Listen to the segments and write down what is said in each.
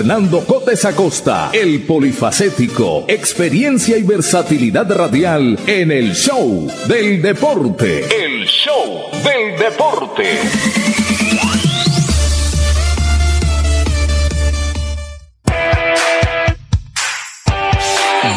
Fernando Cotes Acosta, el polifacético, experiencia y versatilidad radial en el show del deporte. El show del deporte.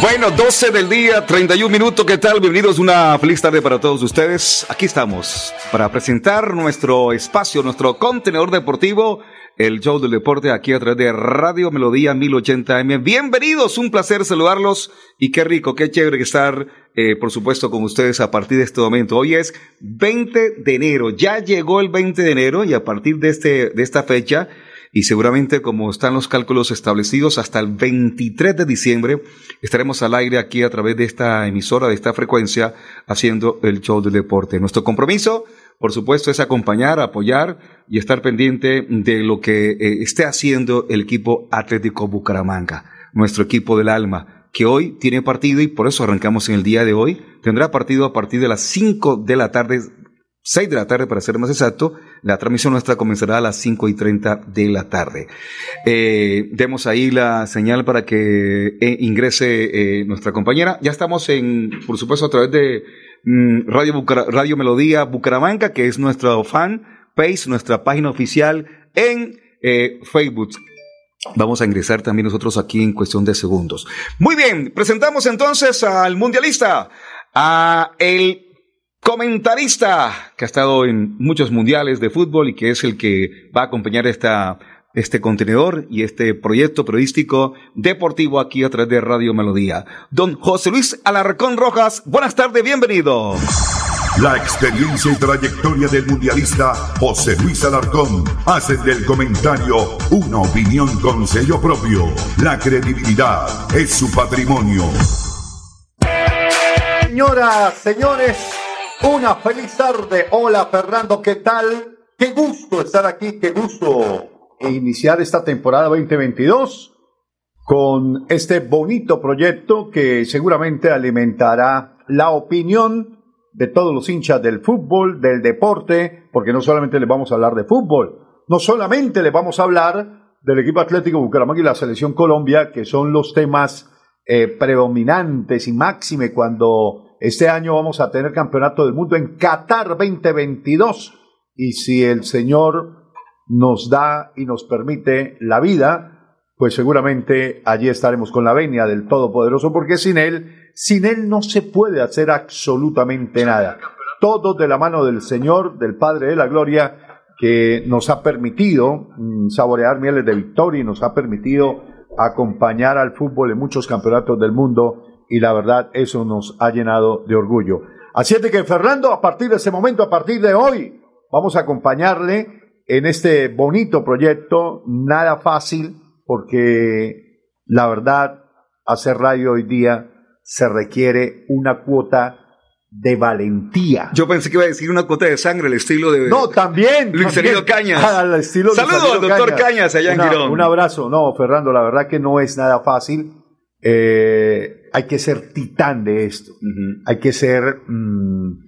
Bueno, 12 del día, 31 minutos, ¿qué tal? Bienvenidos, una feliz tarde para todos ustedes. Aquí estamos para presentar nuestro espacio, nuestro contenedor deportivo el show del deporte aquí a través de Radio Melodía 1080M. Bienvenidos, un placer saludarlos y qué rico, qué chévere estar, eh, por supuesto, con ustedes a partir de este momento. Hoy es 20 de enero, ya llegó el 20 de enero y a partir de, este, de esta fecha, y seguramente como están los cálculos establecidos hasta el 23 de diciembre, estaremos al aire aquí a través de esta emisora, de esta frecuencia, haciendo el show del deporte. Nuestro compromiso, por supuesto, es acompañar, apoyar y estar pendiente de lo que eh, esté haciendo el equipo Atlético Bucaramanga, nuestro equipo del alma, que hoy tiene partido y por eso arrancamos en el día de hoy. Tendrá partido a partir de las 5 de la tarde, 6 de la tarde para ser más exacto. La transmisión nuestra comenzará a las 5 y 30 de la tarde. Eh, demos ahí la señal para que eh, ingrese nuestra compañera. Ya estamos en, por supuesto, a través de Mm, Radio, Melodía Bucaramanga, que es nuestro fan page, nuestra página oficial en eh, Facebook. Vamos a ingresar también nosotros aquí en cuestión de segundos. Muy bien, presentamos entonces al mundialista, a el comentarista que ha estado en muchos mundiales de fútbol y que es el que va a acompañar esta este contenedor y este proyecto periodístico deportivo aquí a través de Radio Melodía. Don José Luis Alarcón Rojas, buenas tardes, bienvenido. La experiencia y trayectoria del mundialista José Luis Alarcón hacen del comentario una opinión con sello propio. La credibilidad es su patrimonio. Señoras, señores, una feliz tarde. Hola Fernando, ¿qué tal? Qué gusto estar aquí, qué gusto e iniciar esta temporada 2022 con este bonito proyecto que seguramente alimentará la opinión de todos los hinchas del fútbol, del deporte, porque no solamente les vamos a hablar de fútbol, no solamente les vamos a hablar del equipo atlético Bucaramanga y la selección Colombia, que son los temas eh, predominantes y máxime cuando este año vamos a tener campeonato del mundo en Qatar 2022 y si el señor nos da y nos permite la vida, pues seguramente allí estaremos con la venia del Todopoderoso, porque sin Él, sin Él no se puede hacer absolutamente nada. Todo de la mano del Señor, del Padre de la Gloria, que nos ha permitido mm, saborear mieles de victoria y nos ha permitido acompañar al fútbol en muchos campeonatos del mundo y la verdad eso nos ha llenado de orgullo. Así es que Fernando, a partir de ese momento, a partir de hoy, vamos a acompañarle en este bonito proyecto, nada fácil, porque la verdad, hacer radio hoy día se requiere una cuota de valentía. Yo pensé que iba a decir una cuota de sangre, el estilo de. No, también. Luis Fernando Cañas. Al estilo Saludos al doctor Cañas, allá en Girón. Un abrazo. No, Fernando, la verdad que no es nada fácil. Eh, hay que ser titán de esto. Hay que ser mm,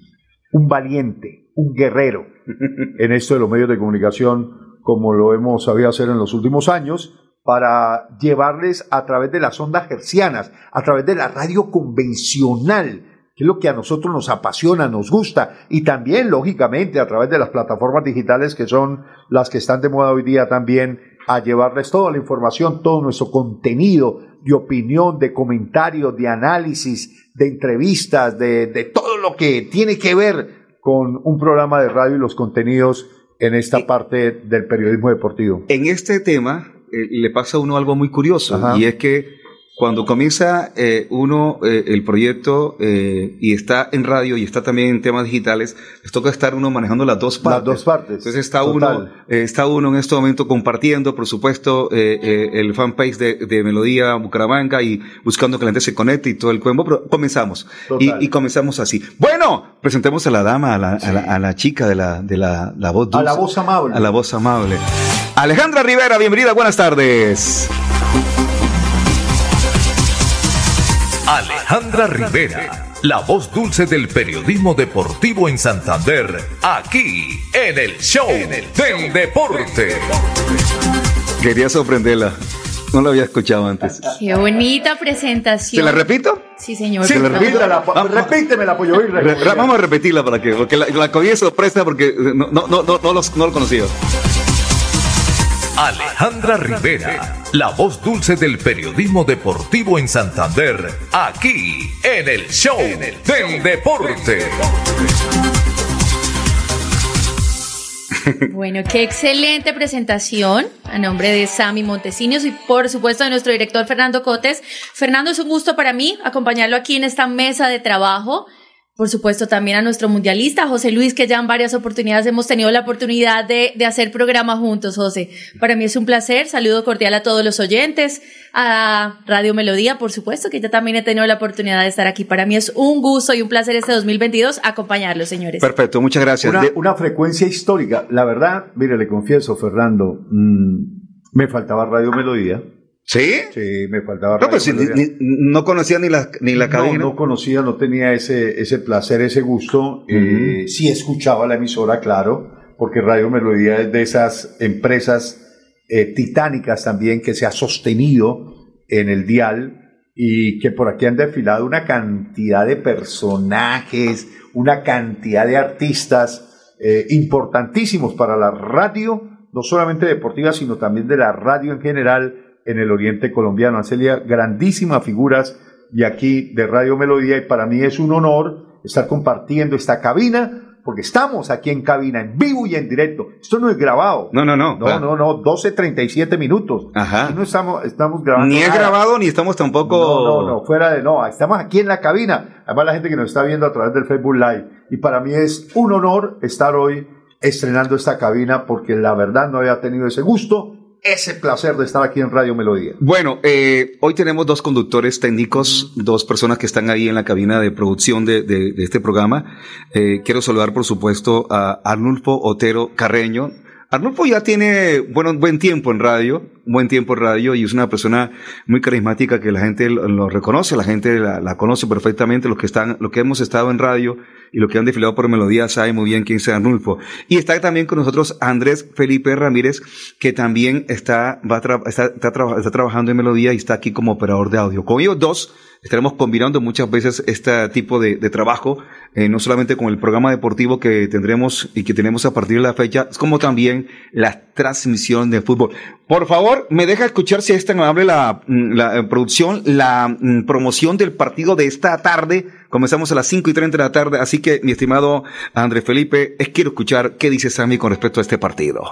un valiente, un guerrero en esto de los medios de comunicación como lo hemos sabido hacer en los últimos años para llevarles a través de las ondas hercianas, a través de la radio convencional, que es lo que a nosotros nos apasiona, nos gusta, y también, lógicamente, a través de las plataformas digitales que son las que están de moda hoy día también, a llevarles toda la información, todo nuestro contenido de opinión, de comentarios, de análisis, de entrevistas, de, de todo lo que tiene que ver con un programa de radio y los contenidos en esta parte del periodismo deportivo. En este tema eh, le pasa a uno algo muy curioso Ajá. y es que cuando comienza eh, uno eh, el proyecto eh, y está en radio y está también en temas digitales, les toca estar uno manejando las dos partes. Las dos partes. Entonces está Total. uno, eh, está uno en este momento compartiendo, por supuesto, eh, eh, el fanpage de, de Melodía Bucaramanga y buscando que la gente se conecte y todo el cuembo, pero comenzamos. Y, y comenzamos así. Bueno, presentemos a la dama, a la, a la, a la chica de la, de la, la voz A la dulce. voz amable. A la voz amable. Alejandra Rivera, bienvenida, buenas tardes. Alejandra Rivera, la voz dulce del periodismo deportivo en Santander, aquí en el show del deporte. Quería sorprenderla. No la había escuchado antes. Qué bonita presentación. ¿Se la repito? Sí, señor. Sí, por la repito. Repítela, Vamos. repítemela, Pollo. Re- re- vamos a repetirla para que, porque la, la cogí de sorpresa porque no, no, no, no, no los- no lo conocía. Alejandra Rivera, la voz dulce del periodismo deportivo en Santander, aquí en el show del deporte. Bueno, qué excelente presentación a nombre de Sammy Montesinos y por supuesto de nuestro director Fernando Cotes. Fernando, es un gusto para mí acompañarlo aquí en esta mesa de trabajo. Por supuesto, también a nuestro mundialista, José Luis, que ya en varias oportunidades hemos tenido la oportunidad de, de hacer programa juntos, José. Para mí es un placer. Saludo cordial a todos los oyentes, a Radio Melodía, por supuesto, que ya también he tenido la oportunidad de estar aquí. Para mí es un gusto y un placer este 2022 acompañarlos, señores. Perfecto, muchas gracias. Una, De- una frecuencia histórica. La verdad, mire, le confieso, Fernando, mm, me faltaba Radio Melodía. ¿Sí? Sí, me faltaba No, pues si ni- Melodía. ni- no conocía ni la, ni la No, cabina. no conocía, no tenía ese, ese placer, ese gusto. Eh, sí escuchaba la emisora, claro, porque Radio Melodía es de esas empresas eh, titánicas también que se ha sostenido en el dial y que por aquí han desfilado una cantidad de personajes, una cantidad de artistas eh, importantísimos para la radio, no solamente deportiva, sino también de la radio en general en el oriente colombiano. Han salido grandísimas figuras de aquí de Radio Melodía y para mí es un honor estar compartiendo esta cabina porque estamos aquí en cabina, en vivo y en directo. Esto no es grabado. No, no, no. No, va. no, no, 12.37 minutos. Ajá. Aquí no estamos, estamos grabando. Ni es nada. grabado ni estamos tampoco. No, no, no, fuera de no. Estamos aquí en la cabina. Además, la gente que nos está viendo a través del Facebook Live. Y para mí es un honor estar hoy estrenando esta cabina porque la verdad no había tenido ese gusto, ese placer de estar aquí en Radio Melodía. Bueno, eh, hoy tenemos dos conductores técnicos, dos personas que están ahí en la cabina de producción de, este programa. Eh, quiero saludar, por supuesto, a Arnulfo Otero Carreño. Arnulfo ya tiene bueno, buen tiempo en radio, buen tiempo en radio y es una persona muy carismática que la gente lo, reconoce, la gente la, conoce perfectamente, los que están, los que hemos estado en radio y los que han desfilado por Melodía saben muy bien quién es Arnulfo. Y está también con nosotros Andrés Felipe Ramírez, que también está, va está, está traba- está trabajando en Melodía y está aquí como operador de audio. Con ellos dos estaremos combinando muchas veces este tipo de, de trabajo, eh, no solamente con el programa deportivo que tendremos y que tenemos a partir de la fecha, como también la transmisión de fútbol. Por favor, me deja escuchar si es tan amable la, mm, eh, producción, la mm, promoción del partido de esta tarde. Comenzamos a las 5 y 30 de la tarde, así que mi estimado Andrés Felipe, quiero escuchar qué dice Sammy con respecto a este partido.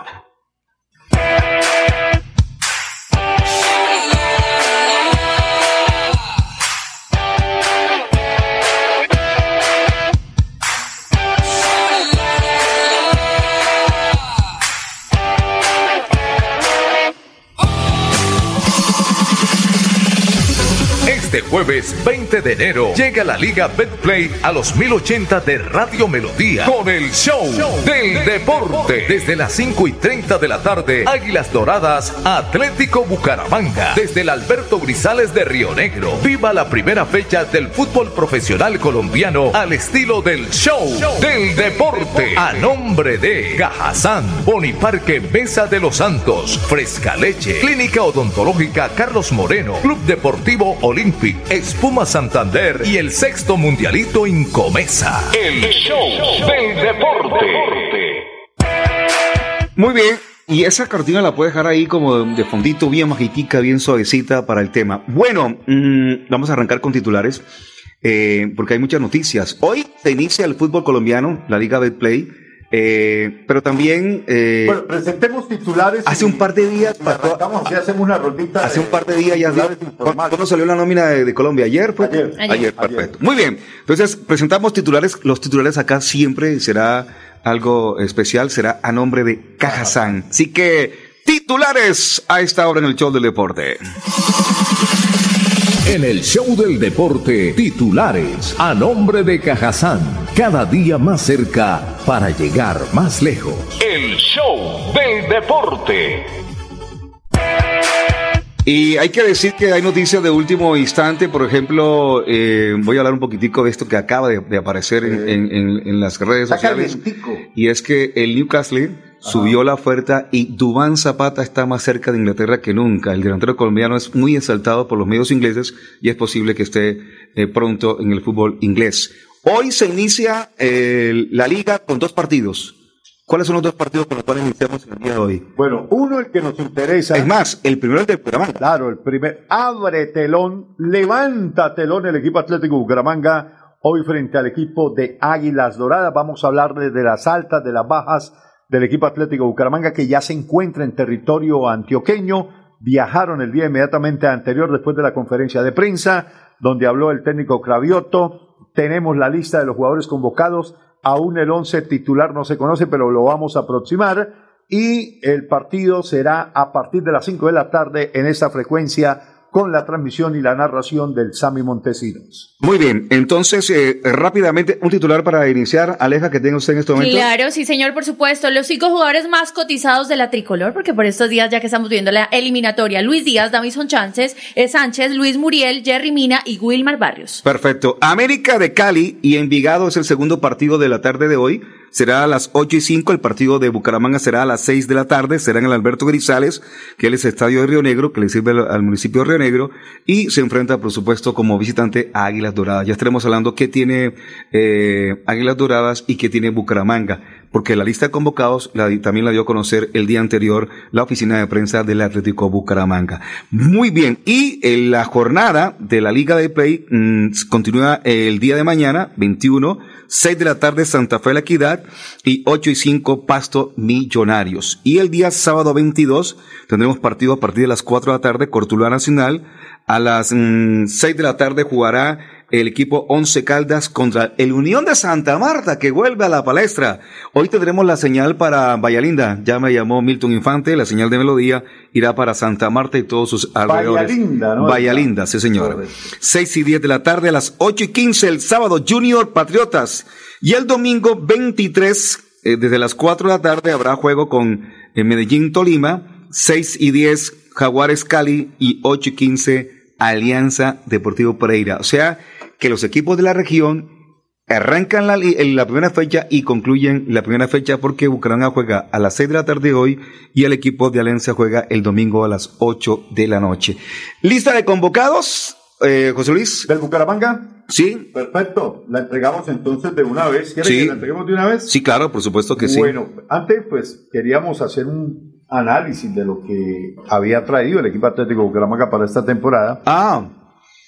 Jueves 20 de enero llega la Liga Betplay a los 1080 de Radio Melodía con el show del deporte. Desde las 5 y 30 de la tarde, Águilas Doradas, Atlético Bucaramanga. Desde el Alberto Grisales de Río Negro. Viva la primera fecha del fútbol profesional colombiano al estilo del show del deporte. A nombre de Cajazán, Boniparque Mesa de los Santos, Fresca Leche, Clínica Odontológica Carlos Moreno, Club Deportivo Olympic, Espuma Santander y el sexto mundialito Incomesa. El show del deporte. Muy bien. Y esa cortina la puede dejar ahí como de fondito, bien magitica, bien suavecita para el tema. Bueno, mm, vamos a arrancar con titulares, eh, porque hay muchas noticias. Hoy se inicia el fútbol colombiano, la Liga Betplay, eh, pero también... Eh, Bueno, presentemos titulares. hace un par de días... y arrancamos así, hacemos una rondita. Hace de un par de días ya... ¿Cuándo salió la nómina de, de Colombia? ¿Ayer? Fue? Ayer. Ayer. perfecto. Muy bien. Entonces, presentamos titulares. Los titulares acá siempre será algo especial. Será a nombre de Cajazán. Así que, titulares a esta hora en el show del deporte. En el show del deporte, titulares a nombre de Cajazán, cada día más cerca para llegar más lejos. El show del deporte. Y hay que decir que hay noticias de último instante. Por ejemplo, eh, voy a hablar un poquitico de esto que acaba de, de aparecer en, en- en- en las redes Está sociales. Y es que el Newcastle subió la oferta y Dubán Zapata está más cerca de Inglaterra que nunca. El delantero colombiano es muy exaltado por los medios ingleses y es posible que esté eh, pronto en el fútbol inglés. Hoy se inicia eh, la liga con dos partidos. ¿Cuáles son los dos partidos con los cuales iniciamos el día de hoy? Bueno, uno el que nos interesa. Es más, el primero es del Bucaramanga. Claro, el primer. Abre telón, levanta telón el equipo Atlético Bucaramanga. Hoy frente al equipo de Águilas Doradas. Vamos a hablar de, de las altas, de las bajas del equipo Atlético Bucaramanga que ya se encuentra en territorio antioqueño. Viajaron el día inmediatamente anterior después de la conferencia de prensa, donde habló el técnico Cravioto. Tenemos la lista de los jugadores convocados. Aún el 11 titular no se conoce, pero lo vamos a aproximar y el partido será a partir de las 5 de la tarde en esta frecuencia con la transmisión y la narración del Sami Montesinos. Muy bien, entonces eh, rápidamente un titular para iniciar. Aleja, que tenga usted en este momento. Claro, sí, señor, por supuesto. Los cinco jugadores más cotizados de la tricolor, porque por estos días, ya que estamos viendo la eliminatoria, Luis Díaz, Davison Chances, eh, Sánchez, Luis Muriel, Jerry Mina y Wilmar Barrios. Perfecto. América de Cali y Envigado es el segundo partido de la tarde de hoy. Será a las 8 y 5. El partido de Bucaramanga será a las 6 de la tarde. Será en el Alberto Grisales, que es el estadio de Río Negro, que le sirve al, municipio de Río Negro. Y se enfrenta, por supuesto, como visitante a Águilas Doradas. Ya estaremos hablando qué tiene eh, Águilas Doradas y qué tiene Bucaramanga. Porque la lista de convocados también la dio a conocer el día anterior la oficina de prensa del Atlético Bucaramanga. Muy bien. Y en la jornada de la Liga de Play mm, continúa el día de mañana, 21, 6 de la tarde Santa Fe La Equidad y 8 y 5 Pasto Millonarios. Y el día sábado 22 tendremos partido a partir de las 4 de la tarde Cortuluá Nacional. A las mm, 6 de la tarde jugará el equipo Once Caldas contra el Unión de Santa Marta que vuelve a la palestra. Hoy tendremos la señal para Vallalinda. Ya me llamó Milton Infante. La señal de melodía irá para Santa Marta y todos sus alrededores. Vallalinda, ¿no? Vallalinda, sí señor. 6 y 10 de la tarde a las 8 y 15 el sábado Junior Patriotas. Y el domingo 23 eh, desde las 4 de la tarde habrá juego con eh, Medellín Tolima. 6 y 10 Jaguares Cali y 8 y 15 Alianza Deportivo Pereira. O sea que los equipos de la región arrancan la, la primera fecha y concluyen la primera fecha porque Bucaramanga juega a las 6 de la tarde hoy y el equipo de Alianza juega el domingo a las 8 de la noche. Lista de convocados, eh, José Luis. ¿Del Bucaramanga? Sí, Perfecto. La entregamos entonces de una vez. ¿Quiere Sí. que la entreguemos de una vez? sí, claro, por supuesto que sí. Bueno, antes pues queríamos hacer un análisis de lo que había traído el equipo Atlético Bucaramanga para esta temporada. Ah,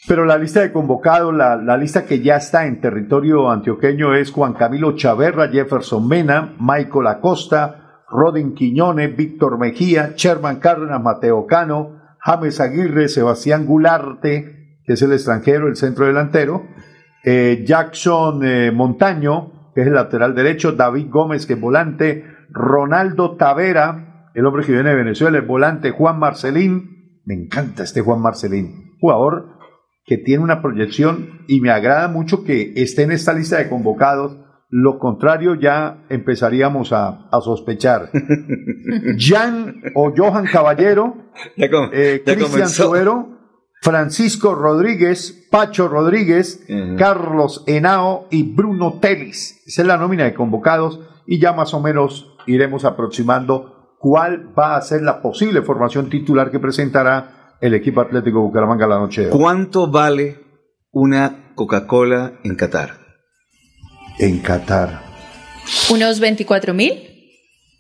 Pero la lista de convocados, la, lista que ya está en territorio antioqueño es Juan Camilo Chaverra, Jefferson Mena, Michael Acosta, Rodin Quiñones, Víctor Mejía, Sherman Cárdenas, Mateo Cano, James Aguirre, Sebastián Gularte, que es el extranjero, el centro delantero, eh, Jackson eh, Montaño, que es el lateral derecho, David Gómez, que es volante, Ronaldo Tavera, el hombre que viene de Venezuela, el volante Juan Marcelín, me encanta este Juan Marcelín, jugador que tiene una proyección y me agrada mucho que esté en esta lista de convocados. Lo contrario, ya empezaríamos a, a sospechar. Jan o Johan Caballero, eh, Cristian. Suero, Francisco Rodríguez, Pacho Rodríguez. Carlos Henao y Bruno Telis. Esa es la nómina de convocados y ya más o menos iremos aproximando cuál va a ser la posible formación titular que presentará el equipo Atlético Bucaramanga la noche de hoy. ¿Cuánto vale una Coca-Cola en Qatar? En Qatar. Unos 24 mil.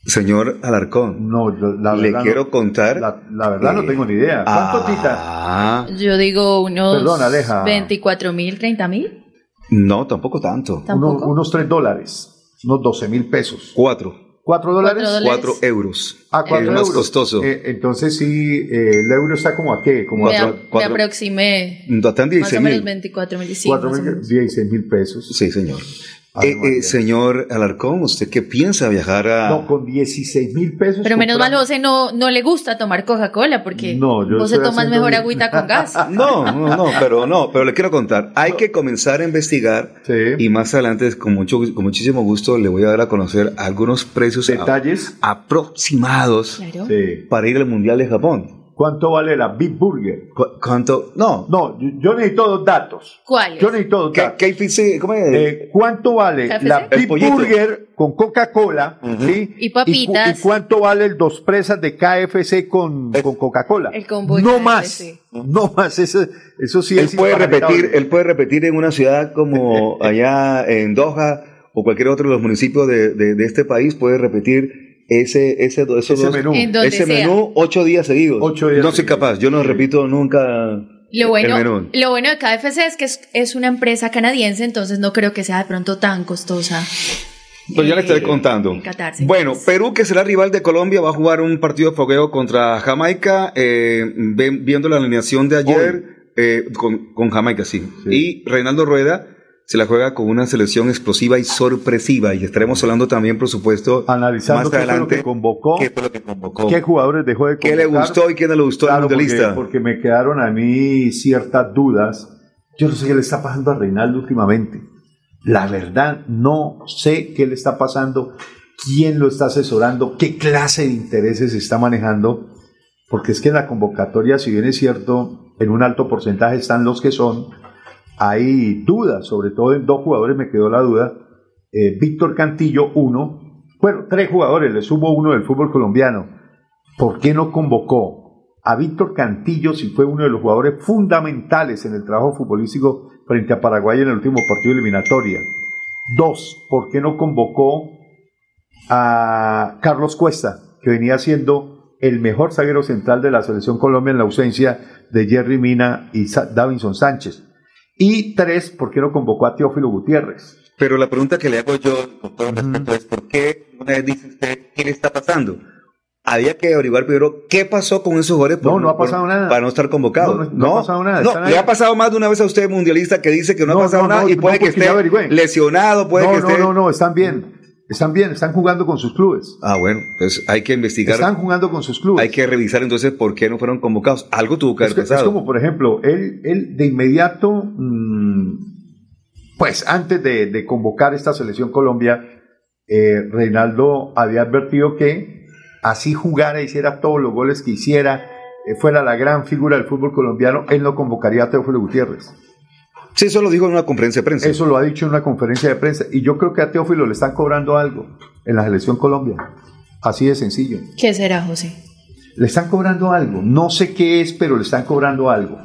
Señor Alarcón, No, yo, la le verdad quiero no, contar. la, la verdad no tengo ni idea. ¿Cuánto, Tita? Ah, Yo digo unos Perdón, Aleja. 24 mil, 30 mil. no, tampoco tanto. Tam- ¿Tampoco? Uno- unos 3 dólares, unos 12 mil pesos. Cuatro. ¿4 dólares? Cuatro dólares. Cuatro euros. Ah, cuatro Es más euros. costoso. Eh, entonces sí, eh, el euro está como a qué? Como Me, a Cuatro- me aproximé Están más 16 o menos mil. 24 mil. Sí, cuatro más o mil, menos. 16 mil pesos. Sí, señor. Eh, eh, señor Alarcón, ¿usted qué piensa viajar a...? No, con 16 mil pesos. Pero menos mal, José no, no le gusta tomar Coca-Cola porque No, yo vos tomas mejor bien. agüita con gas. No, no, no, pero no, pero le quiero contar. Hay que comenzar a investigar Sí. y más adelante, con, mucho, con muchísimo gusto, le voy a dar a conocer algunos precios a- Detalles. aproximados Claro. Sí. para ir al Mundial de Japón. ¿Cuánto vale la Big Burger? ¿Cu- ¿Cuánto? No. No, yo, yo necesito dos datos. ¿Cuáles? Yo necesito dos ¿Qué, datos. qué difícil? ¿Cómo es? Eh, ¿Cuánto vale ¿KFC? la Big. Burger con Coca-Cola? ¿sí? Y papitas. cu- ¿Y cuánto vale el dos presas de KFC con, con Coca-Cola? El combo No KFC. más. No más. Eso, eso sí él es puede repetir, él puede repetir en una ciudad como allá en Doha o cualquier otro de los municipios de, de- de este país, puede repetir ese, ese, esos Ese dos- menú. Ese sea. menú ocho días seguidos. Ocho días no soy seguidos. capaz, yo no repito nunca Lo bueno, el menú. lo bueno de KFC es que es, es una empresa canadiense, entonces no creo que sea de pronto tan costosa. Pues ya le estaré eh, contando. Bueno, Perú, que será rival de Colombia, va a jugar un partido de fogueo contra Jamaica, eh, viendo la alineación de ayer eh, con, con Jamaica, sí. Sí. Y Reinaldo Rueda se la juega con una selección explosiva y sorpresiva. Y estaremos hablando también, por supuesto, Analizando más qué fue lo adelante. que convocó, qué fue lo que convocó. qué jugadores dejó de ¿Qué convocar. le gustó y qué no le gustó Claro, al mundialista? Porque, porque me quedaron a mí ciertas dudas. Yo no sé qué le está pasando a Reinaldo últimamente. La verdad, no sé qué le está pasando, quién lo está asesorando, qué clase de intereses está manejando. Porque es que en la convocatoria, si bien es cierto, en un alto porcentaje están los que son, hay dudas, sobre todo en dos jugadores me quedó la duda. Eh, Víctor Cantillo, uno. Bueno, tres jugadores, le sumo uno del fútbol colombiano. ¿Por qué no convocó a Víctor Cantillo si fue uno de los jugadores fundamentales en el trabajo futbolístico frente a Paraguay en el último partido eliminatoria? Dos, ¿por qué no convocó a Carlos Cuesta, que venía siendo el mejor zaguero central de la selección Colombia en la ausencia de Jerry Mina y Davinson Sánchez? Y tres, ¿por qué no convocó a Teófilo Gutiérrez? Pero la pregunta que le hago yo, con todo respeto, es ¿por qué una vez dice usted qué le está pasando? Había que averiguar primero qué pasó con esos jugadores No, no ha pasado por- nada. para no estar convocados. No, no- no ha pasado nada, No, le ahí. ha pasado más de una vez a usted mundialista que dice que no, No, ha pasado no, nada no, y puede no, que porque esté lesionado, puede no, que no, esté... no, no, están bien. Están bien, están jugando con sus clubes. Ah, bueno, pues hay que investigar, Están jugando con sus clubes. hay que revisar entonces por qué no fueron convocados. Algo tuvo que es, haber es pasado. como, por ejemplo, él, él de inmediato, mm, pues antes de, de convocar esta selección Colombia, eh, Reinaldo había advertido que así jugara, hiciera todos los goles que hiciera, eh, fuera la gran figura del fútbol colombiano, él no convocaría a Teófilo Gutiérrez. Sí, eso lo dijo en una conferencia de prensa. Eso lo ha dicho en una conferencia de prensa. Y yo creo que a Teófilo le están cobrando algo en la selección Colombia. Así de sencillo. ¿Qué será, José? Le están cobrando algo. No sé qué es, pero le están cobrando algo.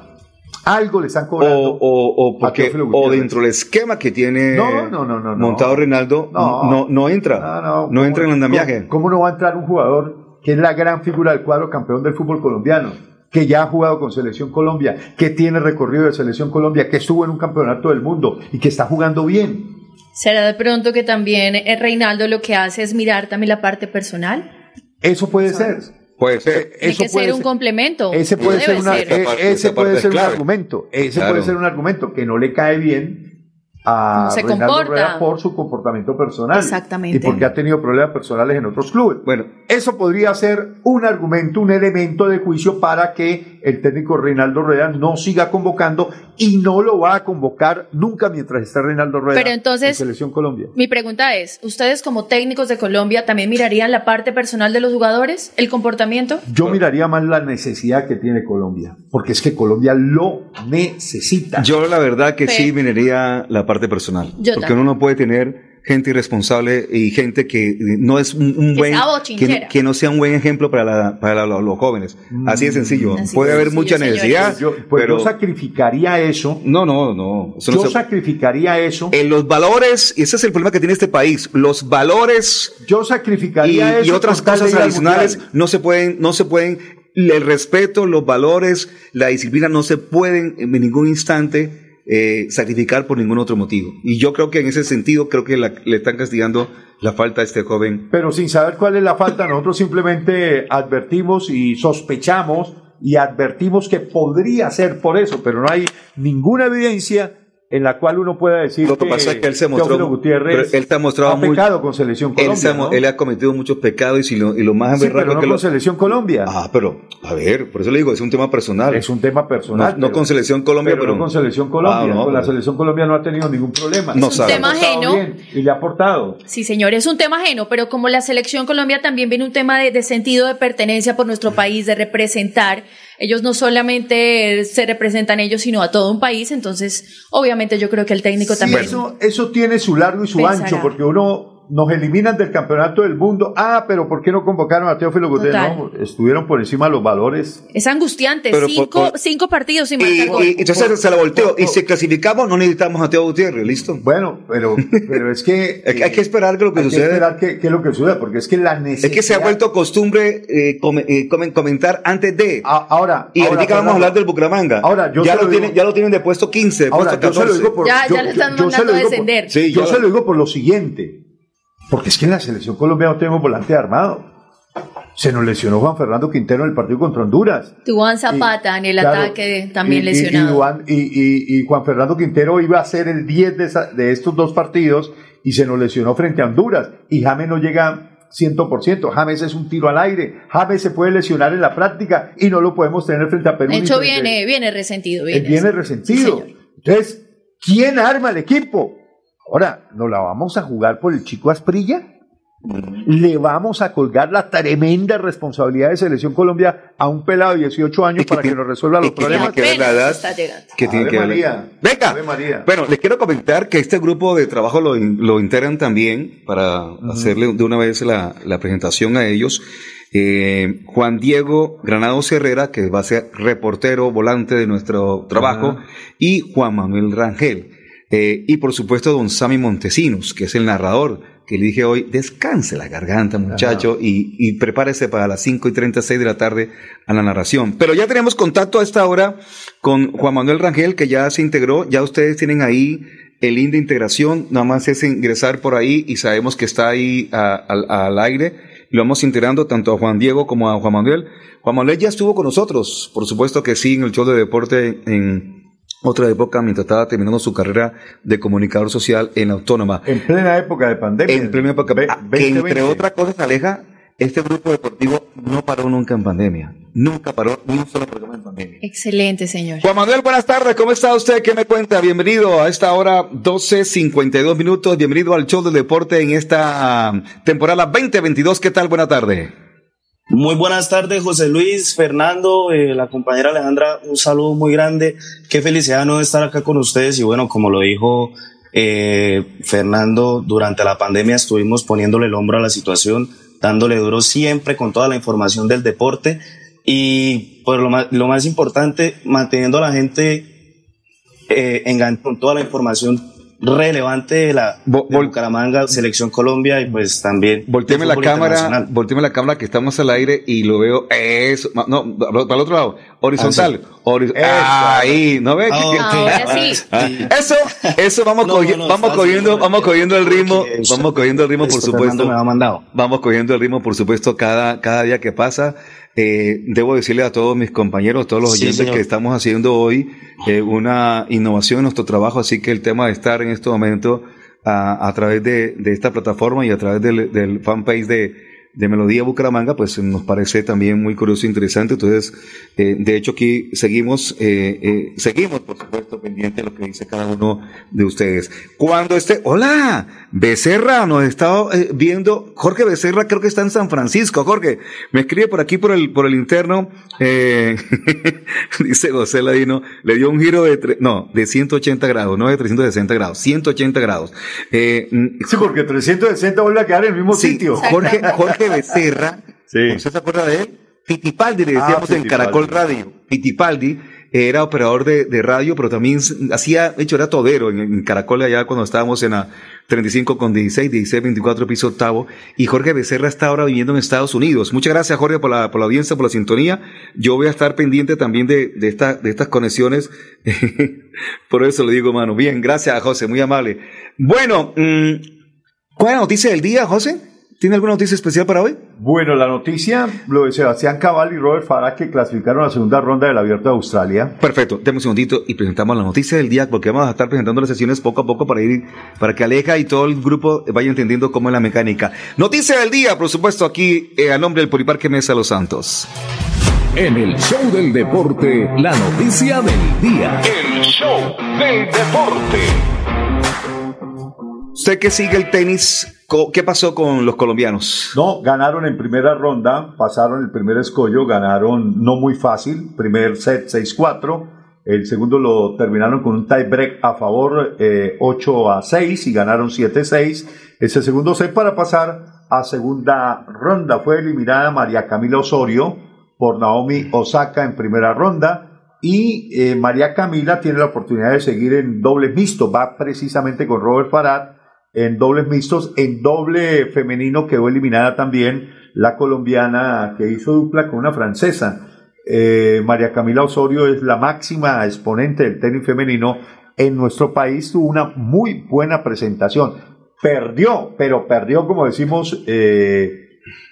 Algo le están cobrando. o, o, o porque, dentro del esquema que tiene No, no, no, no, no. montado Reinaldo, No. no, no, entra. No, no, no entra en el ¿cómo- andamiaje. ¿Cómo, cómo no va a entrar un jugador que es la gran figura del cuadro campeón del fútbol colombiano? Que ya ha jugado con Selección Colombia, que tiene recorrido de Selección Colombia, que estuvo en un campeonato del mundo y que está jugando bien. ¿Será de pronto que también eh, Reinaldo lo que hace es mirar también la parte personal? Eso puede ser. Puede ser. Tiene Eso que puede ser un ser. complemento. Ese puede ser, una- ser. Esa eh, parte- ese esa puede ser un argumento. Ese Claro. puede ser un argumento que no le cae bien a ¿Cómo se Reinaldo comporta? Rueda por su comportamiento personal. Exactamente. Y porque ha tenido problemas personales en otros clubes. Bueno, Eso podría ser un argumento, un elemento de juicio para que el técnico Reinaldo Rueda no siga convocando y no lo va a convocar nunca mientras esté Reinaldo Rueda Pero entonces- en Selección Colombia. Mi pregunta es, ¿ustedes como técnicos de Colombia también mirarían la parte personal de los jugadores, el comportamiento? Yo miraría más la necesidad que tiene Colombia, porque es que Colombia lo necesita. yo la verdad que sí miraría la parte personal. Yo porque también. uno no puede tener gente irresponsable y gente que no es un, un Que buen sea que, no sea un buen ejemplo para, la- para la- los jóvenes. Así de sencillo. Así puede de haber sencillo, mucha necesidad, yo, pues pero yo sacrificaría eso. no, no, no. Eso no Yo se- sacrificaría eso. en los valores, y ese es el problema que tiene este país, los valores Yo y, sacrificaría eso. y otras cosas ir al adicionales Mundial. no se pueden, no se pueden, el respeto, los valores, la disciplina no se pueden en ningún instante eh, sacrificar por ningún otro motivo. Y yo creo que en ese sentido, creo que la- le están castigando la falta a este joven. Pero sin saber cuál es la falta, nosotros simplemente advertimos y sospechamos y advertimos que podría ser por eso, pero no hay ninguna evidencia en la cual uno pueda decir Lo que pasa es que él se mostró- Gutiérrez pero él se ha mostrado muy- pecado con Selección Él, Colombia. se ha- ¿no? él ha cometido muchos pecados y lo, y lo más Sí, pero no que con lo- Selección Colombia. Ah, pero, a ver, por eso le digo, es un tema personal. es un tema personal. no, no pero- con Selección Colombia, pero pero, no con Selección Colombia. Ah, no, con la Selección Colombia no ha tenido ningún problema. No Es un sabe. tema Ha ajeno. y le ha aportado. Sí, señor, es un tema ajeno, pero como la selección Colombia también viene un tema de, de sentido de pertenencia por nuestro país, de representar. Ellos no solamente se representan ellos, sino a todo un país. Entonces, obviamente, yo creo que el técnico Sí, también. eso, eso tiene su largo y su Pensará. ancho, porque uno nos eliminan del campeonato del mundo. Ah, pero ¿por qué no convocaron a Teófilo Gutiérrez? No, estuvieron por encima de los valores. Es angustiante. Pero cinco, por- por- cinco partidos sin Y, marcar gol. y- entonces se la volteó. por- Y si clasificamos, no necesitamos a Teo Gutiérrez, ¿listo? Bueno, pero, pero es que... Hay que- hay que esperar que lo que hay sucede. esperar qué qué es lo que suceda, porque es que la necesidad... Es que se ha vuelto costumbre eh, come- eh, comen- comentar antes de. A- Ahora... y ahora, ahorita vamos a hablar del Bucaramanga. Ahora, yo ya, lo lo tienen, ya lo tienen de puesto 15, de Ahora, puesto yo se lo 14. digo por... Ya- yo- ya lo están mandando a por- descender. Sí, yo se lo- lo digo por lo siguiente, porque es que en la selección colombiana no tenemos volante armado. Se nos lesionó Juan Fernando Quintero en el partido contra Honduras. Juan Zapata en el Claro, ataque también y- lesionado. Y, Juan, y- Fernando Quintero iba a ser el 10 de, esa- de estos dos partidos y se nos lesionó frente a Honduras. Y James no llega 100%. James es un tiro al aire. James se puede lesionar en la práctica y no lo podemos tener frente a Perú. de hecho, viene, viene resentido. él Viene, viene resentido. Entonces, ¿quién arma el equipo? Ahora, ¿nos la vamos a jugar por el chico Asprilla? ¿Le vamos a colgar la tremenda responsabilidad de Selección Colombia a un pelado de 18 años que para que nos resuelva los que problemas? tiene que ver la edad. que tiene que ver- María. Venga. Bueno, les quiero comentar que este grupo de trabajo lo, in- lo integran también para hacerle de una vez la, la presentación a ellos. Eh, Juan Diego Granados Herrera, que va a ser reportero, volante de nuestro trabajo, y Juan Manuel Rangel. Eh, y por supuesto, don Sammy Montesinos, que es el narrador, que le dije hoy, descanse la garganta, muchacho, y, y prepárese para las 5 y 36 de la tarde a la narración. Pero ya tenemos contacto a esta hora con Juan Manuel Rangel, que ya se integró, ya ustedes tienen ahí el link de integración, nada más es ingresar por ahí y sabemos que está ahí a- al aire. Lo vamos integrando tanto a Juan Diego como a Juan Manuel. Juan Manuel ya estuvo con nosotros, por supuesto que sí, en el show de deporte en otra época, mientras estaba terminando su carrera de comunicador social en Autónoma. En plena época de pandemia. En plena época, ah, que entre 2020. otras cosas, Aleja, este grupo deportivo no paró nunca en pandemia. Nunca paró ni un solo programa en pandemia. Excelente, señor. Juan Manuel, buenas tardes, ¿cómo está usted? ¿Qué me cuenta? Bienvenido a esta hora 12.52 minutos, bienvenido al show del deporte en esta ah, temporada 2022, ¿qué tal? Buena tarde. Muy buenas tardes, José Luis, Fernando, eh, la compañera Alejandra, un saludo muy grande. Qué felicidad no estar acá con ustedes. Y bueno, como lo dijo eh, Fernando, durante la pandemia estuvimos poniéndole el hombro a la situación, dándole duro siempre con toda la información del deporte. Y pues lo más, lo más importante, manteniendo a la gente eh, con toda la información relevante de la de Bucaramanga, Selección Colombia y pues también. Volteeme la cámara, volteeme la cámara que estamos al aire y lo veo, eso, no, para el otro lado, horizontal, Horiz- Eso. Ahí, ¿no ves? Ah, ok. Ahora sí. Ah, Eso, eso vamos, No, cogi- no, no, vamos cogiendo, bien, vamos cogiendo el ritmo, vamos cogiendo el ritmo, por supuesto. me ha mandado. Vamos cogiendo el ritmo, por supuesto, cada, cada día que pasa. Eh, debo decirle a todos mis compañeros, todos los oyentes que estamos haciendo hoy eh, una innovación en nuestro trabajo, así que el tema de estar en este momento a, a través de, de esta plataforma y a través del, del fanpage de, de Melodía Bucaramanga, pues nos parece también muy curioso e interesante. Entonces, eh, de hecho, aquí seguimos, eh, eh, seguimos, por supuesto, pendiente de lo que dice cada uno de ustedes. Cuando esté, hola, Becerra, nos está eh, viendo, Jorge Becerra creo que está en San Francisco. Jorge, me escribe por aquí por el, por el interno, dice José Ladino, le dio un giro de, tre- no, de 180 grados, no de 360 grados, 180 grados. Mm, Sí, porque 360 vuelve a quedar en el mismo Sí, sitio. Jorge, Jorge Becerra, Sí. ¿usted se acuerda de él? Pitipaldi, le Ah, decíamos en. Caracol Radio. Pitipaldi era operador de, de radio, pero también hacía, de hecho era todero en, en Caracol allá cuando estábamos en la 35 con 16, 16, 24, piso octavo. Y Jorge Becerra está ahora viviendo en Estados Unidos. Muchas gracias Jorge por la, por la audiencia, por la sintonía. Yo voy a estar pendiente también de, de, esta, de estas conexiones. por eso le digo, mano. Bien, gracias José, muy amable. Bueno, mm, ¿cuál es la noticia del día, José? ¿Tiene alguna noticia especial para hoy? Bueno, la noticia, lo de Sebastián Cabal y Robert Farah que clasificaron a la segunda ronda del Abierto de Australia. Perfecto, demos un segundito y presentamos la noticia del día porque vamos a estar presentando las sesiones poco a poco para ir, para que Aleja y todo el grupo vaya entendiendo cómo es la mecánica. Noticia del día, por supuesto, aquí eh, a nombre del Poliparque Mesa Los Santos. En el show del deporte, la noticia del día. El show del deporte. Usted que sigue el tenis, ¿qué pasó con los colombianos? No, ganaron en primera ronda, pasaron el primer escollo, ganaron no muy fácil, primer set 6-4, el segundo lo terminaron con un tie break a favor eh, 8 a 6 y ganaron 7-6. Ese segundo set para pasar a segunda ronda fue eliminada María Camila Osorio por Naomi Osaka en primera ronda y eh, María Camila tiene la oportunidad de seguir en doble mixto, va precisamente con Robert Farad en dobles mixtos, en doble femenino quedó eliminada también la colombiana que hizo dupla con una francesa. Eh, María Camila Osorio es la máxima exponente del tenis femenino en nuestro país, tuvo una muy buena presentación. Perdió, pero perdió, como decimos, eh,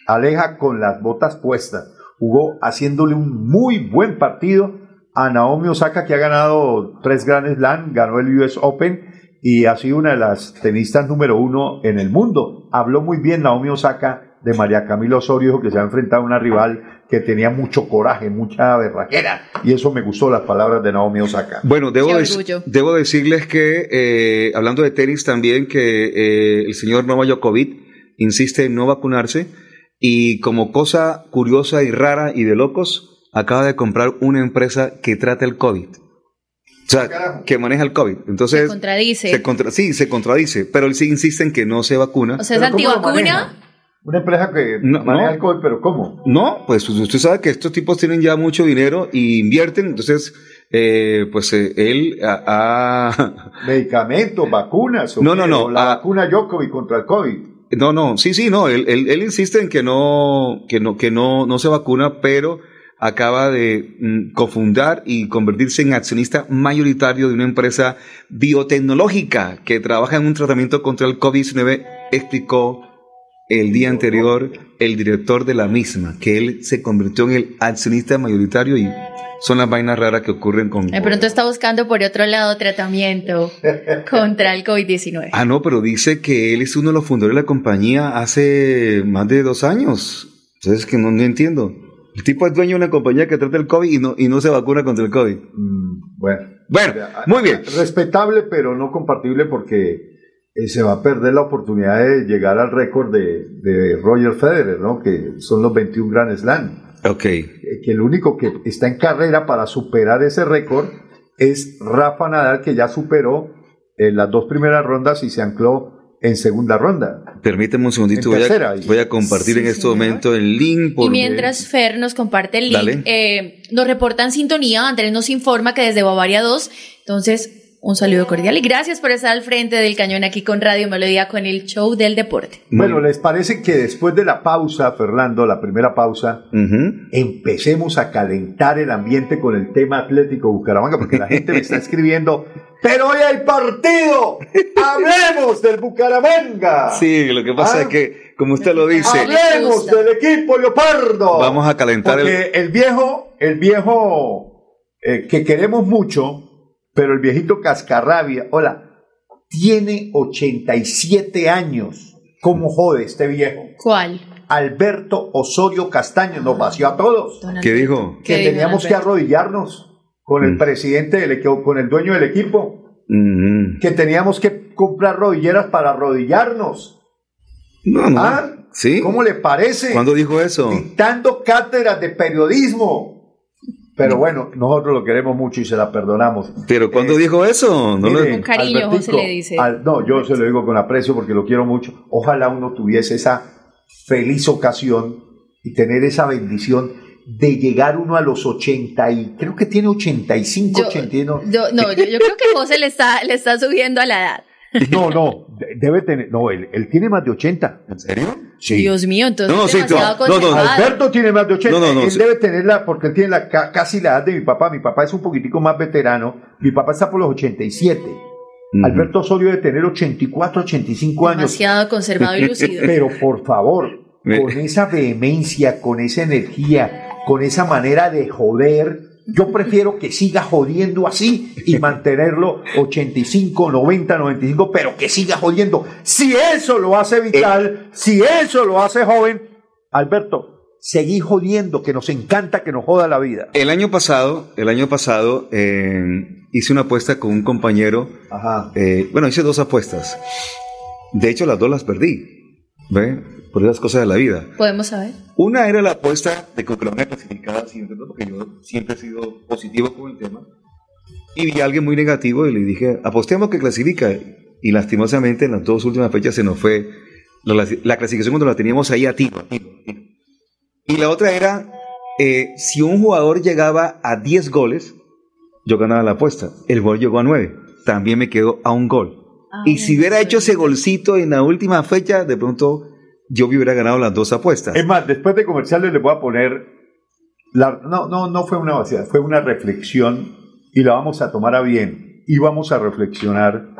Aleja con las botas puestas. Jugó haciéndole un muy buen partido a Naomi Osaka, que ha ganado tres Grand Slam, ganó el US Open y ha sido una de las tenistas número uno en el mundo. Habló muy bien Naomi Osaka de María Camila Osorio, que se ha enfrentado a una rival que tenía mucho coraje, mucha berraquera. Y eso me gustó las palabras de Naomi Osaka. Bueno, debo, debo decirles que, eh, hablando de tenis también, que eh, el señor Novak Djokovic insiste en no vacunarse y como cosa curiosa y rara y de locos, acaba de comprar una empresa que trata el COVID. O sea, que maneja el COVID. Entonces, Se contradice. se contra- sí, se contradice, pero él sí insiste en que no se vacuna. O sea, es Pero ¿cómo lo antivacuna. Una empresa que No, maneja no. alcohol, pero ¿cómo? No, pues usted sabe que estos tipos tienen ya mucho dinero y invierten, entonces, eh, pues eh, él ha- ha, Medicamentos, vacunas. ¿o No, qué? no, no. La Ah. vacuna Djokovic contra el COVID. No, no, sí, sí, no, él, él, él insiste en que no, que no, que no, no se vacuna, pero acaba de mm, cofundar y convertirse en accionista mayoritario de una empresa biotecnológica que trabaja en un tratamiento contra el COVID-19, explicó el día anterior el director de la misma, que él se convirtió en el accionista mayoritario y son las vainas raras que ocurren con... De pronto está buscando por otro lado tratamiento contra el COVID-19. Ah, no, pero dice que él es uno de los fundadores de la compañía hace más de dos años. Entonces, que no, no entiendo. El tipo es dueño de una compañía que trata el COVID y no, y no se vacuna contra el COVID. Mm, bueno. Bueno, muy bien. Respetable, pero no compartible porque eh, se va a perder la oportunidad de llegar al récord de, de Roger Federer, ¿no? Que son los 21 Grand Slam. Ok. Eh, Que el único que está en carrera para superar ese récord es Rafa Nadal, que ya superó en las dos primeras rondas y se ancló en segunda ronda. Permíteme un segundito. Voy a, tercera. voy a compartir Sí, en este señor. momento el link. Y mientras Fer nos comparte el link, eh, nos reportan sintonía, Andrés nos informa que desde Bavaria 2, entonces un saludo cordial y gracias por estar al frente del cañón aquí con Radio Melodía con el show del deporte. Bueno, ¿les parece que después de la pausa, Fernando, la primera pausa, empecemos a calentar el ambiente con el tema Atlético Bucaramanga? Porque la gente me está escribiendo, pero hoy hay partido, hablemos del Bucaramanga. Sí, lo que pasa Ah. es que, como usted lo dice, Hablemos del equipo Leopardo. vamos a calentar el... El viejo, el viejo eh, que queremos mucho, pero el viejito cascarrabia, hola, tiene 87 años. ¿Cómo jode este viejo? ¿Cuál? Alberto Osorio Castaño nos vació a todos. ¿Qué dijo? Que ¿Qué dijo, teníamos que arrodillarnos con el Mm. presidente del equipo, con el dueño del equipo. Ujú. Que teníamos que comprar rodilleras para arrodillarnos. No, no. ¿Ah? ¿Sí? ¿Cómo le parece? ¿Cuándo dijo eso? dictando cátedras de periodismo. Pero bueno, nosotros lo queremos mucho y se la perdonamos. ¿Pero cuándo Eh, dijo eso? No lo- Mire, Con cariño, Albertico, José le dice. al- no, yo se lo digo con aprecio porque lo quiero mucho. Ojalá uno tuviese esa feliz ocasión y tener esa bendición de llegar uno a los 80 y creo que tiene 85, Yo- 81. yo- no, yo, yo creo que José le está, le está subiendo a la edad. No, no, de- debe tener, no, él, él tiene más de 80. ¿En serio? Sí. Dios mío, entonces No, sí, no, no, no. Alberto tiene más de 80. No, no, no, él sí. debe tenerla porque él tiene la, ca- casi la edad de mi papá. Mi papá es un poquitico más veterano. Mi papá está por los 87. Ujú. Alberto Osorio debe tener 84, 85 años. Demasiado conservado y lucido. Pero por favor, con esa vehemencia, con esa energía, con esa manera de joder, yo prefiero que siga jodiendo así y mantenerlo 85, 90, 95, pero que siga jodiendo. Si eso lo hace vital, si eso lo hace joven, Alberto, seguí jodiendo, que nos encanta que nos joda la vida. El año pasado, el año pasado, eh, hice una apuesta con un compañero. Ajá. eh, bueno, hice dos apuestas. De hecho, las dos las perdí. ¿Ve? Por esas cosas de la vida. ¿Podemos saber? Una era la apuesta de clasificaba siguiente, porque yo siempre he sido positivo con el tema. Y vi a alguien muy negativo y le dije, apostemos que clasifica. Y lastimosamente en las dos últimas fechas se nos fue la, la clasificación cuando la teníamos ahí a tiro. Y la otra era, eh, si un jugador llegaba a 10 goles, yo ganaba la apuesta. El gol llegó a 9. También me quedó a un gol. Y si hubiera hecho ese golcito en la última fecha, de pronto yo me hubiera ganado las dos apuestas. Es más, después de comerciales les voy a poner. La, no, no, no fue una vaciedad, fue una reflexión y la vamos a tomar a bien y vamos a reflexionar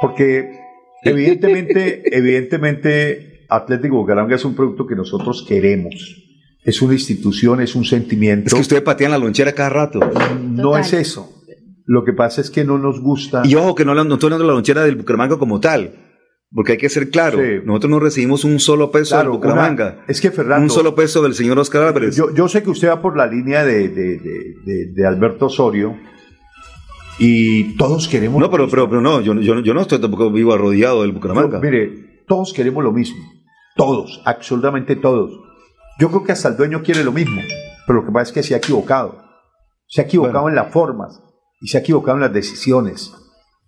porque evidentemente, evidentemente Atlético Bucaramanga es un producto que nosotros queremos. Es una institución, es un sentimiento. Es que ustedes patean la lonchera cada rato. no Total. es eso. Lo que pasa es que no nos gusta. Y ojo que no, no estoy hablando de la lonchera del Bucaramanga como tal. Porque hay que ser claro. Sí. Nosotros no recibimos un solo peso Claro, del Bucaramanga. una- es que Fernando, un solo peso del señor Oscar Álvarez. Yo, yo sé que usted va por la línea de, de- de- Alberto Osorio y todos queremos. no, pero, pero, pero no, yo, yo, yo no estoy tampoco vivo arrodillado del Bucaramanga. Yo, mire, todos queremos lo mismo. Todos, absolutamente todos. Yo creo que hasta el dueño quiere lo mismo, pero lo que pasa es que se ha equivocado. Se ha equivocado Bueno. en las formas y se ha equivocado en las decisiones.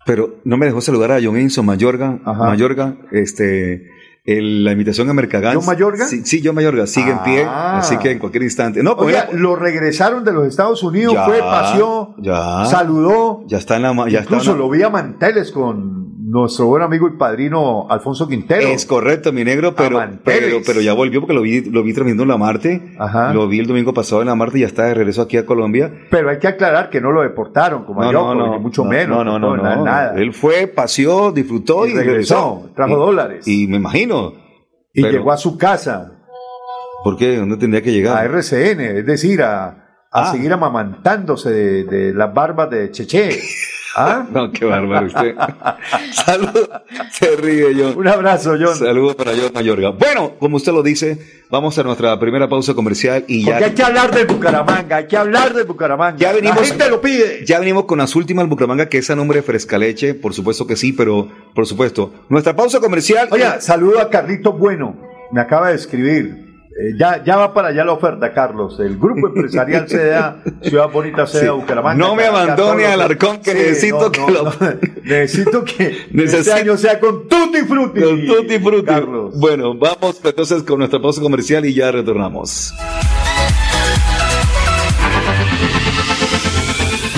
Pero no me dejó saludar a John Enzo Mayorga. Ajá. Mayorga, este, el- la invitación a Mercagán. ¿John Mayorga? Sí, sí, John Mayorga, sigue en pie, Ah. así que en cualquier instante. No, pues Oiga, lo regresaron de los Estados Unidos, Ya, fue, paseó, ya. saludó. ya está en la... Ya está en Incluso la- lo vi a Manteles con nuestro buen amigo y padrino Alfonso Quintero. Es correcto, mi negro, pero, pero, pero ya volvió porque lo vi, lo vi transmitiendo en la Marte. Ajá. Lo vi el domingo pasado en la Marte y ya está de regreso aquí a Colombia. Pero hay que aclarar que no lo deportaron, como a Yoko, ni mucho no, menos. No, no, no, nada, no. Él fue, paseó, disfrutó Y y, regresó, trajo Y- dólares. Y me imagino. y pero- llegó a su casa, ¿Por qué? ¿Dónde tendría que a llegar? RCN, es decir, a, a Ah. seguir amamantándose de, de las barbas de Cheche. ¿Ah? No, qué bárbaro usted. Salud. Se ríe John. Un abrazo, John. Saludos para John Mayorga. Bueno, como usted lo dice, vamos a nuestra primera pausa comercial y Porque ya, hay que hablar de Bucaramanga, hay que hablar de Bucaramanga. Ya venimos- La gente lo pide. ya venimos con las últimas Bucaramanga, que es a nombre de Frescaleche, por supuesto que sí, pero por supuesto. Nuestra pausa comercial. Oye, saludo a Carlitos Bueno, me acaba de escribir. Eh, ya, ya va para allá la oferta, Carlos. El grupo empresarial CDA, Ciudad Bonita CDA, Sí. Bucaramanga. No me abandone, Carlos. Alarcón, que necesito que lo- Necesito que Necesito- este año sea con Tutti Frutti. Con tutti frutti. Carlos. Bueno, vamos entonces con nuestra pausa comercial y ya retornamos.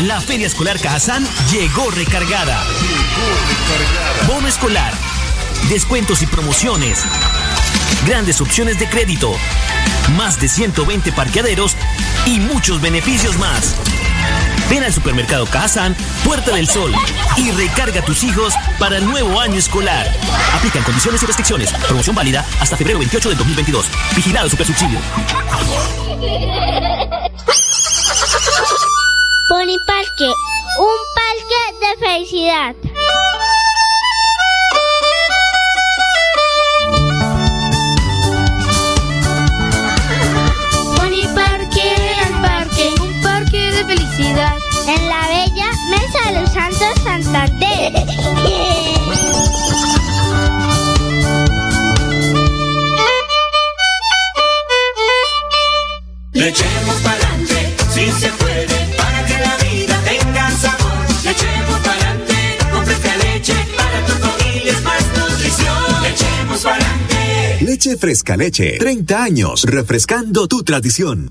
La Feria Escolar Cajazán llegó recargada. Bono escolar, descuentos y promociones, grandes opciones de crédito, más de 120 parqueaderos y muchos beneficios más. Ven al supermercado Cajazán, Puerta del Sol y recarga a tus hijos para el nuevo año escolar. Aplican condiciones y restricciones. Promoción válida hasta febrero 28 del 2022. Vigilado Supersubsidio. Parque, un parque de felicidad. En la bella Mesa de los Santos Santander. Le echemos pa'lante, si se puede, para que la vida tenga sabor. Le echemos pa'lante, con fresca leche, para tu familia es más nutrición. Le echemos pa'lante. Leche Fresca Leche, 30 años, refrescando tu tradición.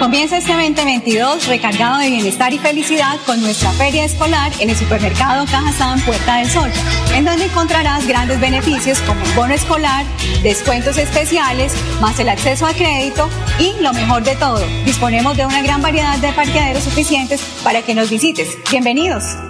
Comienza este 2022 recargado de bienestar y felicidad con nuestra feria escolar en el supermercado Cajazán Puerta del Sol, en donde encontrarás grandes beneficios como bono escolar, descuentos especiales, más el acceso a crédito y lo mejor de todo, disponemos de una gran variedad de parqueaderos suficientes para que nos visites. Bienvenidos.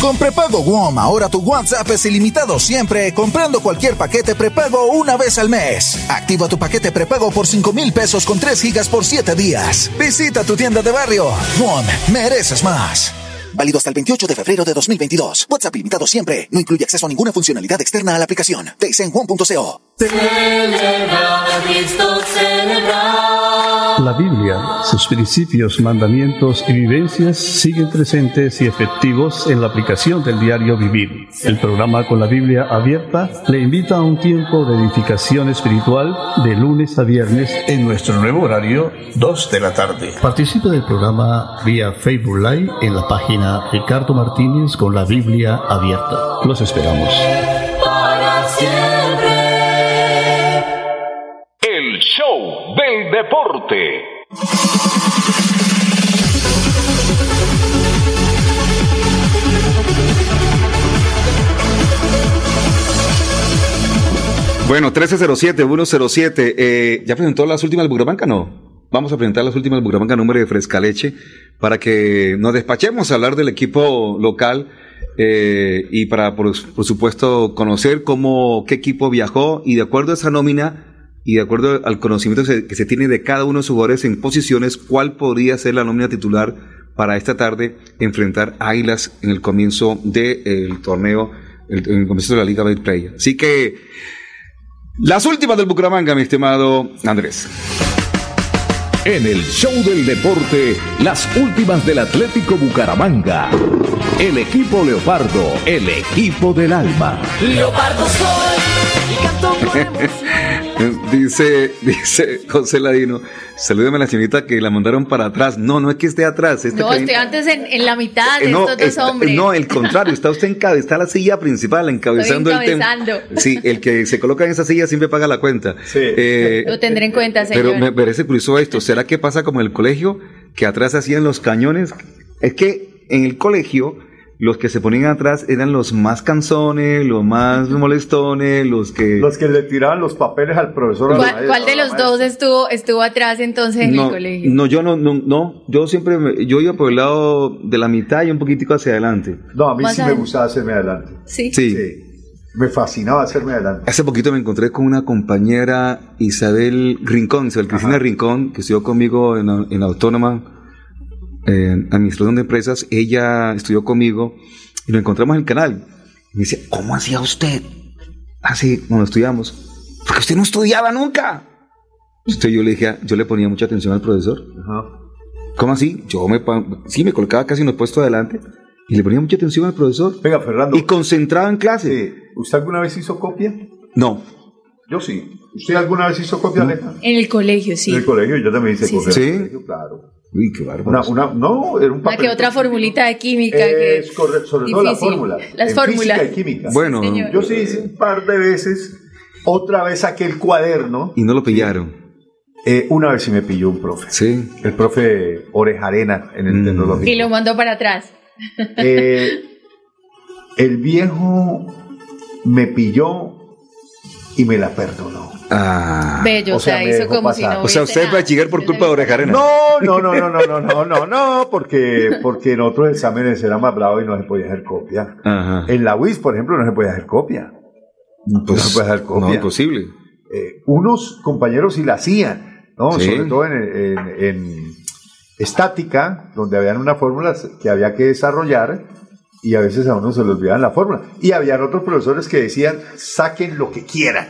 Con prepago WOM, ahora tu WhatsApp es ilimitado siempre, comprando cualquier paquete prepago una vez al mes. Activa tu paquete prepago por 5 mil pesos con 3 gigas por 7 días. Visita tu tienda de barrio. WOM, mereces más. Válido hasta el 28 de febrero de 2022. WhatsApp ilimitado siempre. No incluye acceso a ninguna funcionalidad externa a la aplicación. Te en WOM.co. Celebra a Cristo, celebra. La Biblia, sus principios, mandamientos y vivencias siguen presentes y efectivos en la aplicación del diario vivir. El programa con la Biblia abierta le invita a un tiempo de edificación espiritual de lunes a viernes en nuestro nuevo horario, 2 de la tarde. Participe del programa vía Facebook Live en la página Ricardo Martínez con la Biblia abierta. Los esperamos. Para siempre. Show del deporte. Bueno, 1307-107. Eh, ¿Ya presentó las últimas del? No. Vamos a presentar las últimas del número de Frescaleche, para que nos despachemos a hablar del equipo local eh, y para, por, por supuesto, conocer cómo, qué equipo viajó y de acuerdo a esa nómina y de acuerdo al conocimiento que se, que se tiene de cada uno de sus jugadores en posiciones, cuál podría ser la nómina titular para esta tarde enfrentar a Águilas en el comienzo del torneo el, el comienzo de la Liga Betplay. Así que las últimas del Bucaramanga, mi estimado Andrés. En el show del deporte, las últimas del Atlético Bucaramanga. El equipo Leopardo, el equipo del alma. Leopardo soy y canto con emoción. Dice, dice José Ladino, salúdame a la señorita que la mandaron para atrás. No, no es que esté atrás. este No, estoy antes en, en la mitad de Eh, no, estos dos está- hombres. no, el contrario, está usted en cabe- está la silla principal encabezando el tema. encabezando. Sí, el que se coloca en esa silla siempre paga la cuenta. Eh, Lo tendré en cuenta, señor. pero me parece curioso esto. ¿Será que pasa como en el colegio? Que atrás hacían los cañones. Es que en el colegio los que se ponían atrás eran los más canzones, los más molestones, los que... Los que le tiraban los papeles al profesor. ¿Cuál, maestra, cuál de los dos estuvo, estuvo atrás entonces en no, el colegio? no, yo no, no, no, yo siempre, me- yo iba por el lado de la mitad y un poquitico hacia adelante. No, a mí sí me gustaba hacerme adelante. Sí. Sí. Me fascinaba hacerme adelante. Hace poquito me encontré con una compañera Isabel Rincón, Isabel Cristina Rincón, que estudió conmigo en, en Autónoma, en Administración de Empresas. Ella estudió conmigo y nos encontramos en el canal. Y me dice, ¿cómo hacía usted? Así, cuando estudiamos. Porque usted no estudiaba nunca. Entonces yo le dije, yo le ponía mucha atención al profesor. ¿Cómo así? Yo me, sí, me colocaba casi en los puestos adelante y le ponía mucha atención al profesor. Venga, Fernando. Y concentrado en clase. Sí. ¿Usted alguna vez hizo copia? No. Yo sí. ¿Usted alguna vez hizo copia, Aleja? En el colegio, sí. En el colegio yo también hice Sí, copia. sí. En el colegio, claro. Uy, qué bárbaro. Una, una, no, era un papel. que otra formulita de química. que Es correcto, sobre todo la fórmula. Las en fórmulas. Física y química. Bueno. Yo sí hice un par de veces. Otra vez saqué el cuaderno. y no lo pillaron. Eh, una vez sí me pilló un profe. Sí. El profe Orejarena en el Mm. tecnológico. Y lo mandó para atrás. Eh, el viejo me pilló y me la perdonó. Ah. Bello, o o sea, sea, me hizo dejó como si pasar. no O sea, usted es nada. bachiller por culpa de Orejarena. No, no, no, no, no, no, no, no, no, porque, porque en otros exámenes era más bravo y no se podía hacer copia. Ajá. En la UIS, por ejemplo, no se podía hacer copia. Pues, no se puede hacer copia. no, imposible. Eh, unos compañeros sí la hacían, ¿no? Sí. Sobre todo en, en- en estática, donde habían unas fórmulas que había que desarrollar y a veces a uno se le olvidaban la fórmula. Y habían otros profesores que decían, saquen lo que quieran.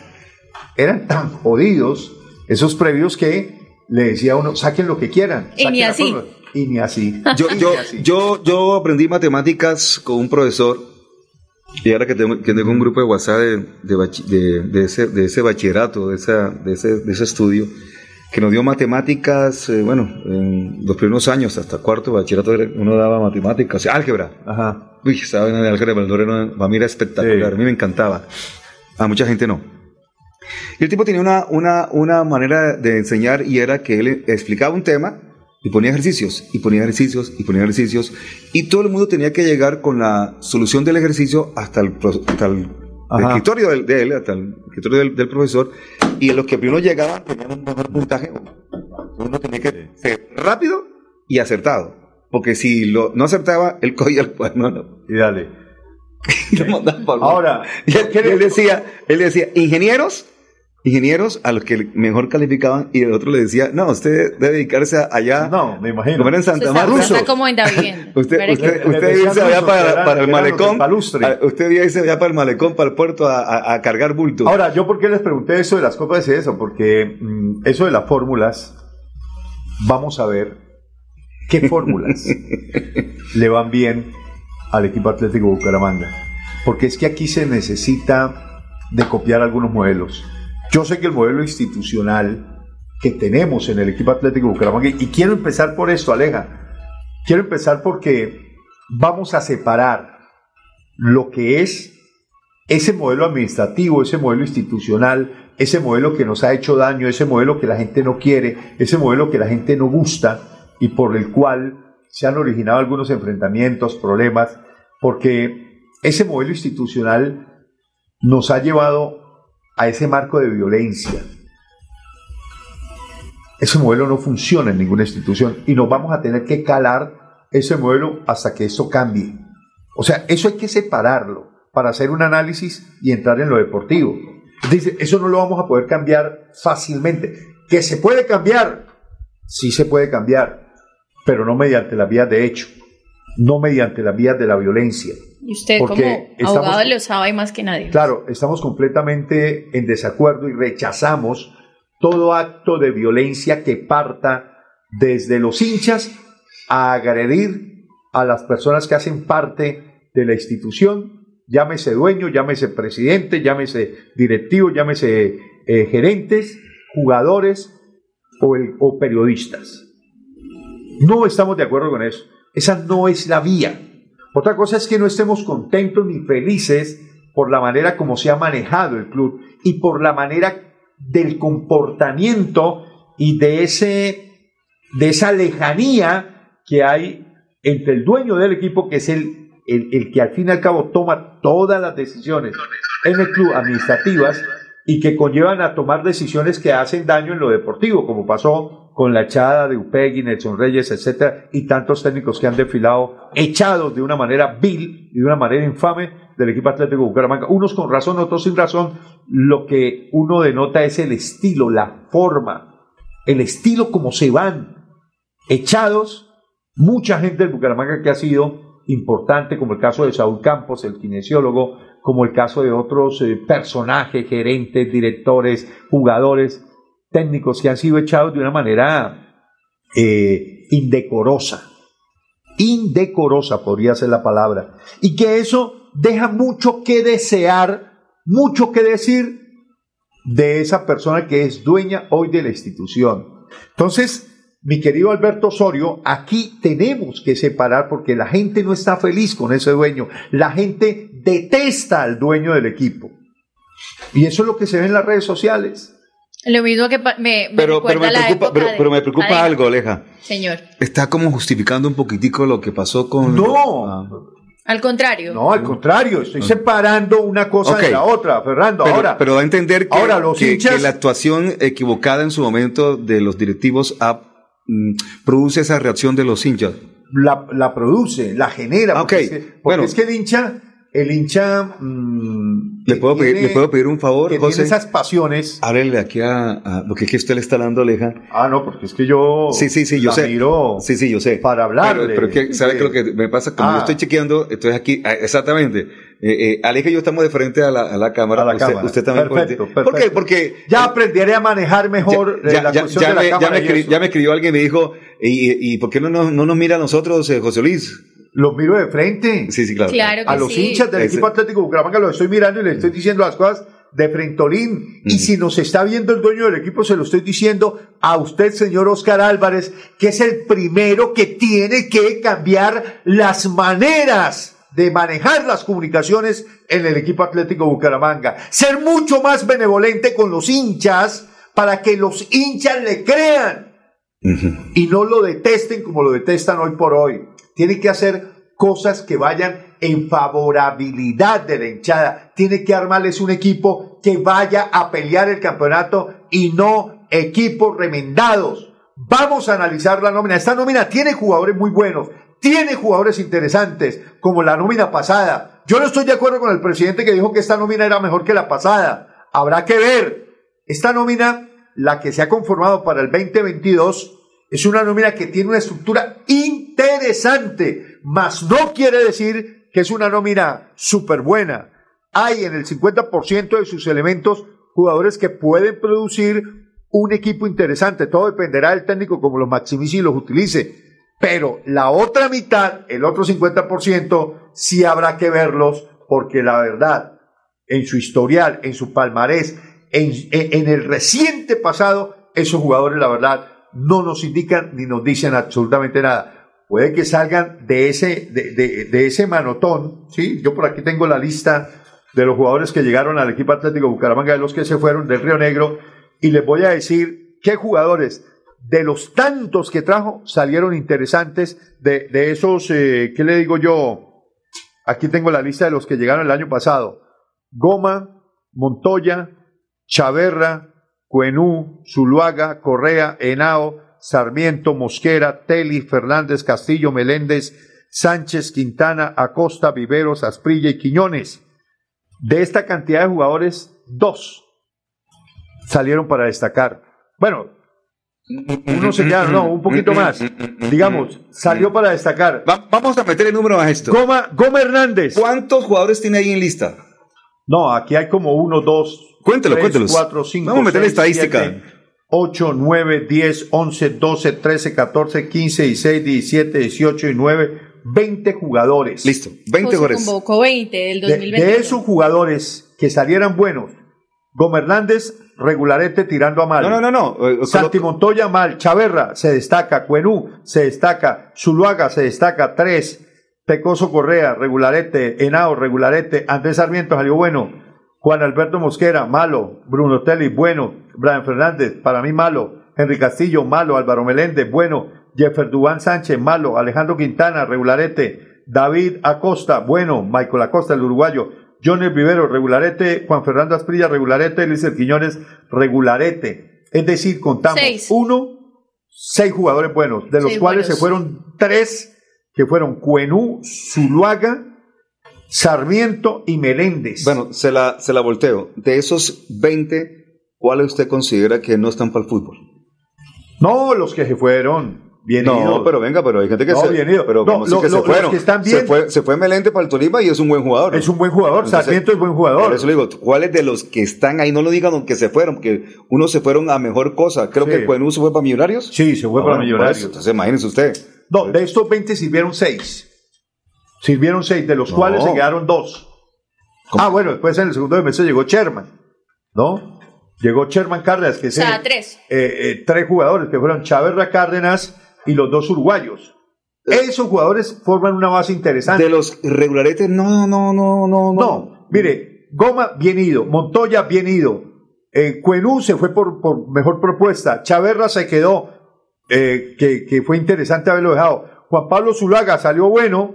Eran tan jodidos esos previos que le decía a uno, saquen lo que quieran. Y ni así. fórmula". Y ni así. Yo, yo, ni así. yo, yo aprendí matemáticas con un profesor y ahora que tengo, que tengo un grupo de WhatsApp de, de, de- de ese, de ese bachillerato, de, esa, de, ese, de ese estudio, que nos dio matemáticas, eh, bueno, en los primeros años, hasta cuarto de bachillerato, era- uno daba matemáticas, álgebra. Ajá. Uy, estaba en el álgebra, era, para mí era espectacular, Sí. a mí me encantaba. A mucha gente no. Y el tipo tenía una, una, una manera de enseñar y era que él explicaba un tema y ponía ejercicios, y ponía ejercicios, y ponía ejercicios, y todo el mundo tenía que llegar con la solución del ejercicio hasta el, hasta el Ajá. escritorio del- de él, hasta el escritorio del, del profesor, y los que primero llegaban tenían un mejor puntaje. Uno tenía que ser rápido y acertado, porque si lo, no acertaba, él cogía el cuaderno ¿no? Y dale. y lo Ahora, y él, él decía, él decía, ingenieros, ingenieros a los que mejor calificaban y el otro le decía, no, usted dere dedicarse allá, no, me imagino. como era en Usted Santa está, Marta. está como en David. Usted, usted, usted irse allá para, eran- para el malecón, palustre. a- usted irse allá para el malecón, para el puerto a, a- a cargar bultos. Ahora, yo por qué les pregunté eso de las copas y eso, porque mm, eso de las fórmulas, vamos a ver qué fórmulas le van bien al equipo Atlético Bucaramanga. Porque es que aquí se necesita de copiar algunos modelos. Yo sé que el modelo institucional que tenemos en el equipo Atlético Bucaramanga, y quiero empezar por esto, Aleja, quiero empezar porque vamos a separar lo que es ese modelo administrativo, ese modelo institucional, ese modelo que nos ha hecho daño, ese modelo que la gente no quiere, ese modelo que la gente no gusta y por el cual se han originado algunos enfrentamientos, problemas, porque ese modelo institucional nos ha llevado a ese marco de violencia. Ese modelo no funciona en ninguna institución y nos vamos a tener que calar ese modelo hasta que esto cambie. O sea, eso hay que separarlo para hacer un análisis y entrar en lo deportivo. Dice, eso no lo vamos a poder cambiar fácilmente. ¿Que se puede cambiar? Sí se puede cambiar, pero no mediante las vías de hecho. No mediante las vías de la violencia. Y usted Porque como estamos- abogado lo sabe más que nadie. Claro, estamos completamente en desacuerdo y rechazamos todo acto de violencia que parta desde los hinchas a agredir a las personas que hacen parte de la institución, llámese dueño, llámese presidente, llámese directivo, llámese eh, gerentes, jugadores o, el- o periodistas. No estamos de acuerdo con eso. Esa no es la vía. Otra cosa es que no estemos contentos ni felices por la manera como se ha manejado el club y por la manera del comportamiento y de, ese, de esa lejanía que hay entre el dueño del equipo, que es el, el, el que al fin y al cabo toma todas las decisiones en el club administrativas y que conllevan a tomar decisiones que hacen daño en lo deportivo, como pasó con la echada de Upegui, Nelson Reyes, etcétera, y tantos técnicos que han desfilado echados de una manera vil y de una manera infame del equipo Atlético Bucaramanga, unos con razón, otros sin razón. Lo que uno denota es el estilo, la forma, el estilo como se van echados. Mucha gente del Bucaramanga que ha sido importante, como el caso de Saúl Campos, el kinesiólogo, como el caso de otros eh, personajes, gerentes, directores, jugadores, técnicos que han sido echados de una manera eh, indecorosa. Indecorosa podría ser la palabra. Y que eso deja mucho que desear, mucho que decir de esa persona que es dueña hoy de la institución. Entonces, mi querido Alberto Osorio, aquí tenemos que separar porque la gente no está feliz con ese dueño. La gente detesta al dueño del equipo. Y eso es lo que se ve en las redes sociales. Lo mismo que me, me Pero, pero, me la preocupa, época pero, de- pero me preocupa algo, Aleja. Señor, Está como justificando un poquitico lo que pasó con... No. Ah. al contrario. No, al contrario, estoy separando una cosa de la otra, Fernando. Pero, ahora, pero da a entender que, ahora los que- hinchas- que la actuación equivocada en su momento de los directivos ha, mm, produce esa reacción de los hinchas. la, la produce, la genera. Ah, Porque, ok. es, que, porque Bueno. es que el hincha, el hincha. mm, ¿Le que puedo, pedir, ¿Le puedo pedir un favor, que José? tiene esas pasiones. Háblele aquí a, a- Porque es que usted le está dando Aleja. Ah, no, porque es que yo. Sí, sí, sí, yo sé. miro Sí, sí, yo sé. Para hablarle. Pero, pero que, ¿sabe Sí. qué es lo que me pasa? Como Ah. yo estoy chequeando, estoy aquí, ah, exactamente. Eh, eh, Aleja y yo estamos de frente a la, a la cámara. A la usted, cámara. usted también. Perfecto, puede- ¿Por qué? perfecto. Porque Ya aprenderé a manejar mejor eh, ya, la ya- cuestión ya de la me, cámara me y escri- eso. ya me escribió alguien y me dijo, ¿y, y por qué no nos, no nos mira a nosotros, eh, José Luis? Los miro de frente. Sí, sí, claro. A los sí. hinchas del Ese- equipo Atlético Bucaramanga los estoy mirando y les estoy diciendo las cosas de frentolín. Y si nos está viendo el dueño del equipo, se lo estoy diciendo a usted, señor Oscar Álvarez, que es el primero que tiene que cambiar las maneras de manejar las comunicaciones en el equipo Atlético Bucaramanga. Ser mucho más benevolente con los hinchas para que los hinchas le crean y no lo detesten como lo detestan hoy por hoy. Tiene que hacer cosas que vayan en favorabilidad de la hinchada. Tiene que armarles un equipo que vaya a pelear el campeonato y no equipos remendados. Vamos a analizar la nómina. Esta nómina tiene jugadores muy buenos, tiene jugadores interesantes, como la nómina pasada. Yo no estoy de acuerdo con el presidente que dijo que esta nómina era mejor que la pasada. Habrá que ver. Esta nómina, la que se ha conformado para el 2022, es una nómina que tiene una estructura interesante, mas no quiere decir que es una nómina súper buena. Hay en el 50% de sus elementos jugadores que pueden producir un equipo interesante. Todo dependerá del técnico como los maximice y los utilice. Pero la otra mitad, el otro 50%, sí habrá que verlos porque la verdad, en su historial, en su palmarés, en, el reciente pasado, esos jugadores, la verdad, no nos indican ni nos dicen absolutamente nada. Puede que salgan de ese, de, de- ese manotón, ¿sí? Yo por aquí tengo la lista de los jugadores que llegaron al equipo Atlético Bucaramanga, de los que se fueron del Río Negro, y les voy a decir qué jugadores de los tantos que trajo salieron interesantes de, de esos, eh, ¿qué le digo yo? Aquí tengo la lista de los que llegaron el año pasado. Goma, Montoya, Chaverra, Cuenú, Zuluaga, Correa, Henao, Sarmiento, Mosquera, Teli, Fernández, Castillo, Meléndez, Sánchez, Quintana, Acosta, Viveros, Asprilla y Quiñones. De esta cantidad de jugadores, dos salieron para destacar. Bueno, uno se quedaron, no, un poquito más. digamos, salió para destacar. vamos a meter el número a esto. Goma, Goma Hernández. ¿Cuántos jugadores tiene ahí en lista? No, aquí hay como uno, dos, Cuéntelo, cinco, Vamos a meter seis, estadística. siete, 8, 9, 10, 11, 12, 13, 14, 15, 16, 17, 18 y 9, 20 jugadores. Listo, 20 José jugadores. convocó 20 del De, 2021. de esos jugadores que salieran buenos, Gómez Hernández, regularete tirando a mal. No, no, no, no. Eh, Santi Montoya mal, Chaverra se destaca, Cuenú se destaca, Zuluaga se destaca, 3, Pecoso Correa, regularete, Henao, regularete, Andrés Sarmiento salió bueno, Juan Alberto Mosquera, malo, Bruno Telly, bueno, Brian Fernández, para mí malo, Henry Castillo, malo, Álvaro Meléndez, bueno, Jeffer Dubán Sánchez, malo, Alejandro Quintana, regularete, David Acosta, bueno, Michael Acosta, el uruguayo, Johnny Vivero, regularete, Juan Fernando Asprilla, regularete, Luis Quiñones, regularete. Es decir, contamos Seis. uno, seis jugadores buenos, de los Seis cuales buenos. se fueron tres, que fueron Cuenú, Zuluaga, Sarmiento y Meléndez. Bueno, se la, se la volteo. De esos 20, ¿cuáles usted considera que no están para el fútbol? No, los que se fueron. Bien no, pero venga, pero hay gente que No, se, bien ido. pero No, como sí lo- que lo- se los fueron. que están Se bien- fue, se fue Melende para el Tolima y es un buen jugador. Es un buen jugador, Sarmiento es buen jugador. Por eso le digo, ¿cuáles de los que están ahí no lo digan aunque se fueron? Porque unos se fueron a mejor cosa. Creo Sí. que Cuenú se fue para Millonarios. Sí, se fue Ah, para bueno, Millonarios. Entonces imagínese usted. No, de estos 20 sirvieron 6. Sirvieron 6, de los No. cuales se quedaron 2. Ah, bueno, después en el segundo semestre llegó Sherman, ¿no? Llegó Sherman Cárdenas, que O es sea, el- tres. eh, eh, tres jugadores, que fueron Chaverra Cárdenas y los dos uruguayos. Esos jugadores forman una base interesante. De los regularetes, no, no, no, no, no. No, mire, Goma bien ido, Montoya bien ido, eh, Cuenú se fue por, por mejor propuesta, Chaverra se quedó, eh, que, que fue interesante haberlo dejado, Juan Pablo Zulaga salió bueno,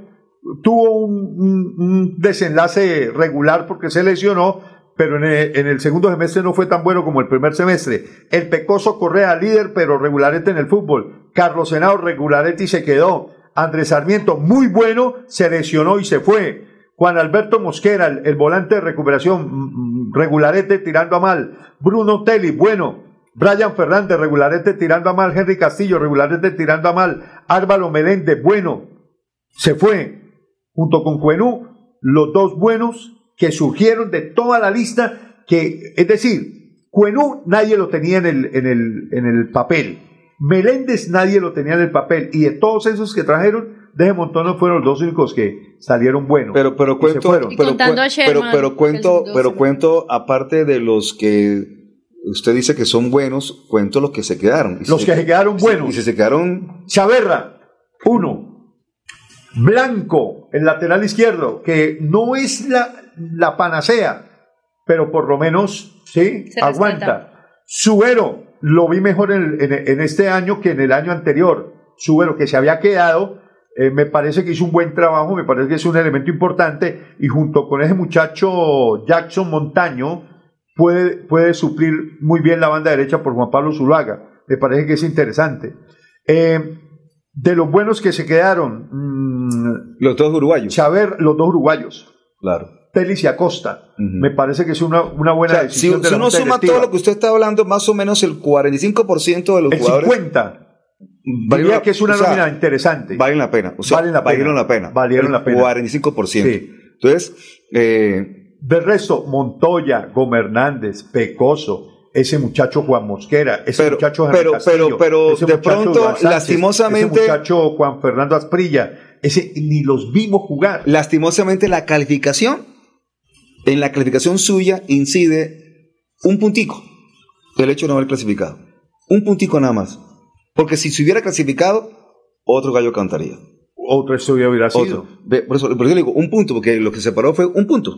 tuvo un, desenlace regular porque se lesionó, pero en el, segundo semestre no fue tan bueno como el primer semestre. El Pecoso Correa, líder, pero regularete en el fútbol. Carlos Senado, regularete y se quedó. Andrés Sarmiento, muy bueno, se lesionó y se fue. Juan Alberto Mosquera, el, el volante de recuperación, mm, mm, regularete tirando a mal. Bruno Telly, bueno. Brian Fernández, regularete tirando a mal. Henry Castillo, regularete tirando a mal. Álvaro Meléndez, bueno. Se fue. Junto con Cuenú, los dos buenos que surgieron de toda la lista, que, es decir, Cuenú nadie lo tenía en el, en el, en el papel. Meléndez nadie lo tenía en el papel. Y de todos esos que trajeron, de ese montón no fueron los dos únicos que salieron buenos. Pero, pero Y se cuento, fueron. Y pero, pero, pero el cuento, pero cuento, aparte de los que usted dice que son buenos, cuento los que se quedaron. Y Los que se quedaron buenos. Y si se quedaron, Chaverra, uno. Blanco, el lateral izquierdo, que no es la, la panacea, pero por lo menos, sí, Se aguanta. Suero, lo vi mejor en, en- en este año que en el año anterior. Suero, que se había quedado, eh, me parece que hizo un buen trabajo, me parece que es un elemento importante, y junto con ese muchacho Jackson Montaño, puede, puede suplir muy bien la banda derecha por Juan Pablo Zuluaga. Me parece que es interesante. Eh, de los buenos que se quedaron, mm, los dos uruguayos. Chaver, los dos uruguayos, Claro. Telis y Acosta. Me parece que es una, una O buena si, decisión de si uno suma Directiva. todo lo que usted está hablando, más o menos el 45% de los El jugadores 50. Vale Diría que es una o sea, nómina interesante. valen la pena. O sea, Valen la pena. Valieron la pena. Valieron la pena. 45%. Sí. Entonces, eh, Del resto, Montoya, Gómez Hernández, Pecoso, ese muchacho Juan Mosquera, ese Pero- muchacho Henry pero- Castillo, pero- pero ese de muchacho pronto, Sánchez, lastimosamente- ese muchacho Juan Fernando Asprilla, ese ni los vimos jugar. lastimosamente la calificación, en la calificación suya incide un puntico, el hecho de no haber clasificado. Un puntico nada más. Porque si se hubiera clasificado, otro gallo cantaría. Otro estudio hubiera sido. Otro. Por, eso, por eso le digo, un punto, porque lo que se paró fue un punto.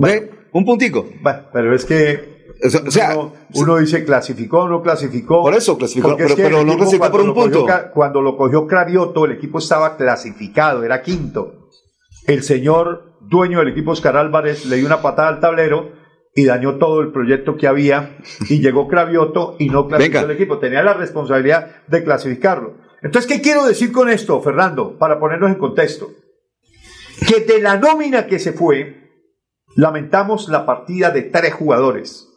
Ve, un puntico. Bueno, pero es que O sea, o sea, uno, dice clasificó o no clasificó. Por eso clasificó, Porque es pero- que pero no clasificó por cuando un lo cogió punto. Cuando lo cogió Cravioto, el equipo estaba clasificado, era quinto. El señor dueño del equipo, Oscar Álvarez, le dio una patada al tablero y dañó todo el proyecto que había y llegó Cravioto y no clasificó Venga. el equipo. Tenía la responsabilidad de clasificarlo. Entonces, ¿qué quiero decir con esto, Fernando? Para ponernos en contexto. Que de la nómina que se fue, lamentamos la partida de tres jugadores.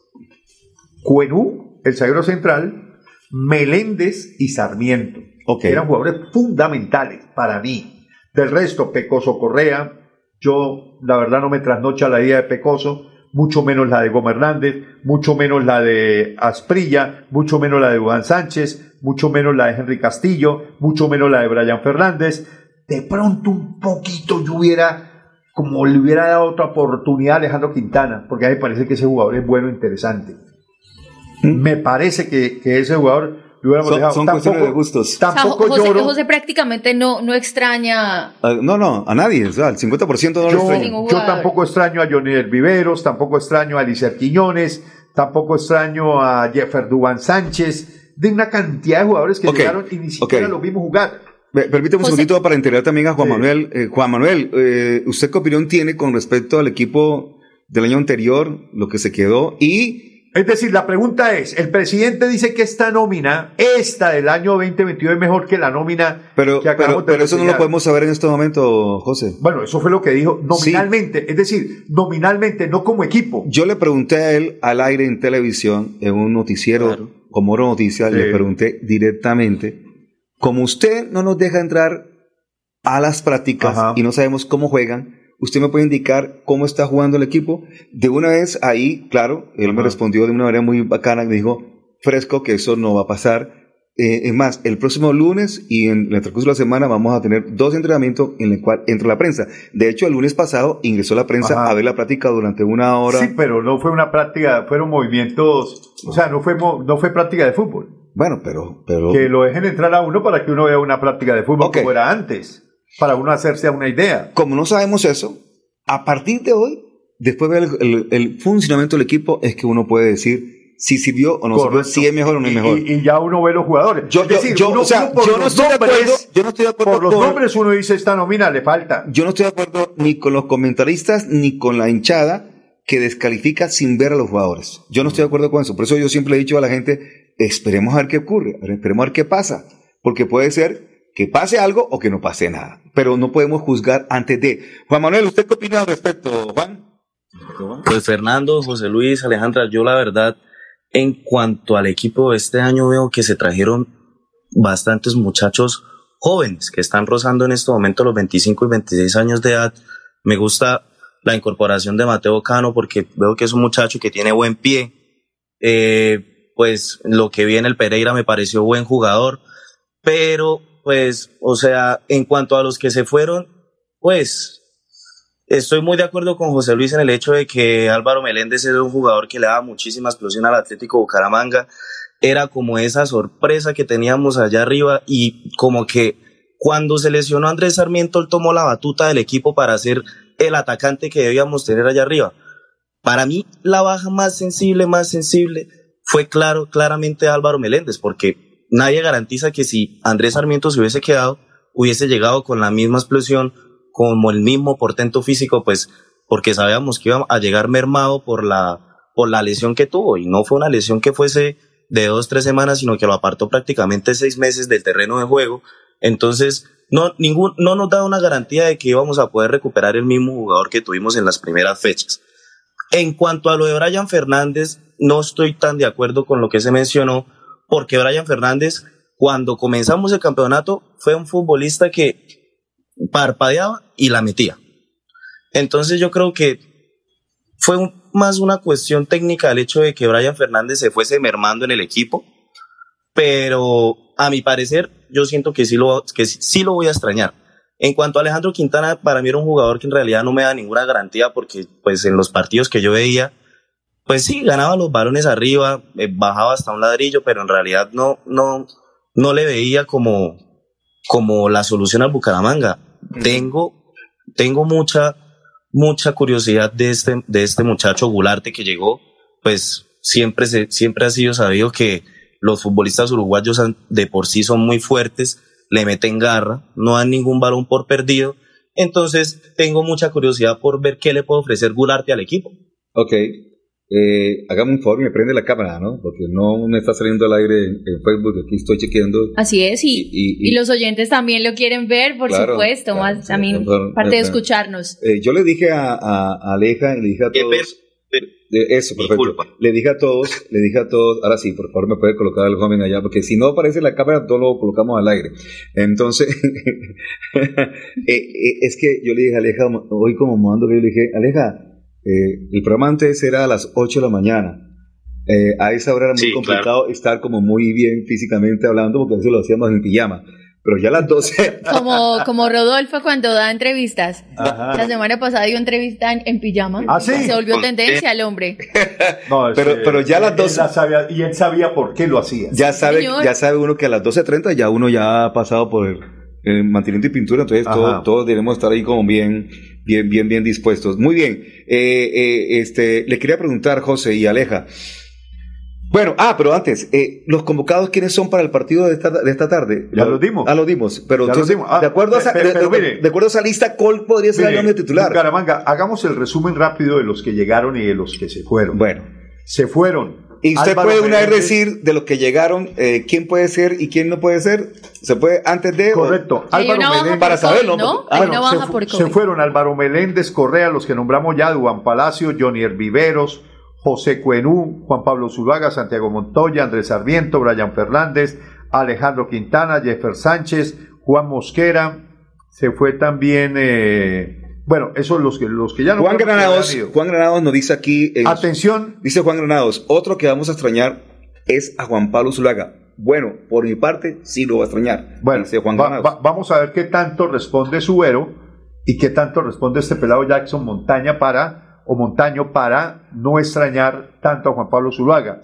Cuenú, el zaguero central, Meléndez y Sarmiento. Eran jugadores fundamentales para mí. Del resto, Pecoso Correa, yo la verdad no me trasnocha la idea de Pecoso, mucho menos la de Gómez Hernández, mucho menos la de Asprilla, mucho menos la de Juan Sánchez, mucho menos la de Henry Castillo, mucho menos la de Brian Fernández. De pronto un poquito yo hubiera como le hubiera dado otra oportunidad a Alejandro Quintana, porque a mí me parece que ese jugador es bueno, e interesante. Me parece que, que ese jugador lo hubiéramos Son- dejado. son tampoco, cuestiones de gustos. Tampoco José, lloro. José prácticamente no, no extraña Ah, no, no, a nadie. O sea, el 50% no lo Yo, extraña. Ningún yo tampoco extraño a Johnny del Viveros, tampoco extraño a Alicer Quiñones, tampoco extraño a Jeffer Duban Sánchez, de una cantidad de jugadores que Ok, llegaron y ni siquiera ok. los vimos jugar. Me- Permítame un José. segundito para integrar también a Juan Sí. Manuel. Eh, Juan Manuel, eh, ¿usted qué opinión tiene con respecto al equipo del año anterior, lo que se quedó? Y Es decir, la pregunta es, el presidente dice que esta nómina, esta del año 2022 es mejor que la nómina pero, que acabamos pero, de pero eso no lo podemos saber en este momento, José. Bueno, eso fue lo que dijo nominalmente, es decir, nominalmente, no como equipo. Yo le pregunté a él al aire en televisión, en un noticiero como Oro Noticias, Sí. le pregunté directamente, como usted no nos deja entrar a las prácticas Ajá. y no sabemos cómo juegan, ¿usted me puede indicar cómo está jugando el equipo? De una vez ahí, claro, él me respondió de una manera muy bacana, me dijo, fresco, que eso no va a pasar. Eh, es más, el próximo lunes y en el transcurso de la semana vamos a tener dos entrenamientos en el cual entra la prensa. De hecho, el lunes pasado ingresó la prensa Ajá. a ver la práctica durante una hora. Sí, pero no fue una práctica, fueron movimientos, o sea, no fue, no fue práctica de fútbol. Bueno, pero, pero Que lo dejen entrar a uno para que uno vea una práctica de fútbol Ok. como era antes, para uno hacerse una idea. como no sabemos eso, a partir de hoy, después de ver el, el- el funcionamiento del equipo, es que uno puede decir si sirvió o no sirvió, Correcto. si es mejor o no es mejor. Y, y ya uno ve los jugadores. Yo- es yo- decir, yo- uno- o sea, uno por yo no estoy de acuerdo- nombres- yo no estoy de acuerdo Por los con- nombres uno dice, esta nómina le falta. Yo no estoy de acuerdo ni con los comentaristas ni con la hinchada que descalifica sin ver a los jugadores. Yo no estoy de acuerdo con eso. Por eso yo siempre he dicho a la gente, esperemos a ver qué ocurre, esperemos a ver qué pasa. Porque puede ser que pase algo o que no pase nada. Pero no podemos juzgar antes de. Juan Manuel, ¿usted qué opina al respecto, Juan? Pues Fernando, José Luis, Alejandra, yo la verdad, en cuanto al equipo de este año veo que se trajeron bastantes muchachos jóvenes que están rozando en este momento los 25 y 26 años de edad. Me gusta la incorporación de Mateo Cano porque veo que es un muchacho que tiene buen pie. Eh, pues lo que vi en el Pereira me pareció buen jugador, pero pues, o sea, en cuanto a los que se fueron, pues Estoy muy de acuerdo con José Luis en el hecho de que Álvaro Meléndez era un jugador que le daba muchísima explosión al Atlético Bucaramanga. Era como esa sorpresa que teníamos allá arriba y como que cuando se lesionó Andrés Sarmiento, él tomó la batuta del equipo para ser el atacante que debíamos tener allá arriba. Para mí, la baja más sensible, más sensible, fue claro, claramente Álvaro Meléndez, porque nadie garantiza que si Andrés Sarmiento se hubiese quedado, hubiese llegado con la misma explosión, como el mismo portento físico, pues porque sabíamos que iba a llegar mermado por la, por la lesión que tuvo, y no fue una lesión que fuese de dos, tres semanas, sino que lo apartó prácticamente seis meses del terreno de juego. Entonces, no, ningún, no nos da una garantía de que íbamos a poder recuperar el mismo jugador que tuvimos en las primeras fechas. En cuanto a lo de Brian Fernández, no estoy tan de acuerdo con lo que se mencionó, porque Brian Fernández, cuando comenzamos el campeonato, fue un futbolista que parpadeaba y la metía. Entonces yo creo que fue más una cuestión técnica el hecho de que Brian Fernández se fuese mermando en el equipo, pero a mi parecer yo siento que sí lo, que sí lo voy a extrañar. En cuanto a Alejandro Quintana, para mí era un jugador que en realidad no me da ninguna garantía porque pues en los partidos que yo veía, pues sí, ganaba los balones arriba, eh, bajaba hasta un ladrillo, pero en realidad no, no, no le veía como, como la solución al Bucaramanga. Tengo, tengo mucha, mucha curiosidad de este, de este muchacho Gularte que llegó, pues siempre se, siempre ha sido sabido que los futbolistas uruguayos de por sí son muy fuertes, le meten garra, no dan ningún balón por perdido. Entonces tengo mucha curiosidad por ver qué le puede ofrecer Gularte al equipo. Ok. Eh, hagamos un favor y me prende la cámara, ¿no? Porque no me está saliendo al aire en, en Facebook, aquí estoy chequeando. Así es, y, Y- y- y los oyentes también lo quieren ver, por Claro, supuesto, claro, más sí, también parte de escucharnos. Eh, yo le dije a, a- a Aleja y le dije a todos, eso, perfecto. Le dije a todos, le dije a todos, ahora sí, por favor me puede colocar al joven allá, porque si no aparece la cámara, todo lo colocamos al aire. Entonces, eh, eh, es que yo le dije a Aleja, hoy como mando que yo le dije, Aleja, eh, el programa antes era a las 8 de la mañana. Eh, a esa hora era muy Sí, complicado estar como muy bien físicamente hablando, porque eso lo hacíamos en pijama. Pero ya a las 12, Como, como Rodolfo cuando da entrevistas. Ajá. La semana pasada dio entrevista en, en pijama. ¿Ah, sí? Se volvió tendencia el hombre. No, Pero- ese- pero ya a las él 12 la sabía- y él sabía por qué lo hacía. ya sabe, Señor. ya sabe uno que a las 12.30 ya uno ya ha pasado por el, el mantenimiento y pintura, entonces Ajá. todo- todos debemos estar ahí como bien, bien, bien, bien dispuestos. Muy bien, eh, eh, este, le quería preguntar, José y Aleja. Bueno, ah, pero antes, eh, los convocados, ¿quiénes son para el partido de esta, de esta tarde? Ya los dimos. Ah, los dimos. Pero los dimos. Ah, de, acuerdo a esa, pero- de- pero de- mire. de acuerdo a esa lista, ¿cuál podría ser el Mire, nombre titular? Bucaramanga, hagamos el resumen rápido de los que llegaron y de los que se fueron. Bueno. Se fueron. Y usted Álvaro puede una vez decir de los que llegaron, eh, quién puede ser y quién no puede ser. Se puede antes de. Correcto. Hay Álvaro una baja Meléndez. por Para saberlo, ah, una Bueno, baja se, por fueron Álvaro Meléndez, Correa, los que nombramos ya, Duan Palacio, Johnny Viveros, José Cuenú, Juan Pablo Zuluaga, Santiago Montoya, Andrés Sarmiento, Brian Fernández, Alejandro Quintana, Jeffer Sánchez, Juan Mosquera, se fue también, eh, bueno, esos los que, los que ya no Juan Granados. Juan Granados nos dice aquí. en- Atención, dice Juan Granados, otro que vamos a extrañar es a Juan Pablo Zulaga. Bueno, por mi parte, sí lo va a extrañar. Bueno, dice Juan va- Granados. va- vamos a ver qué tanto responde Suero y qué tanto responde este pelado Jackson Montaña para, o Montaño para no extrañar tanto a Juan Pablo Zuluaga.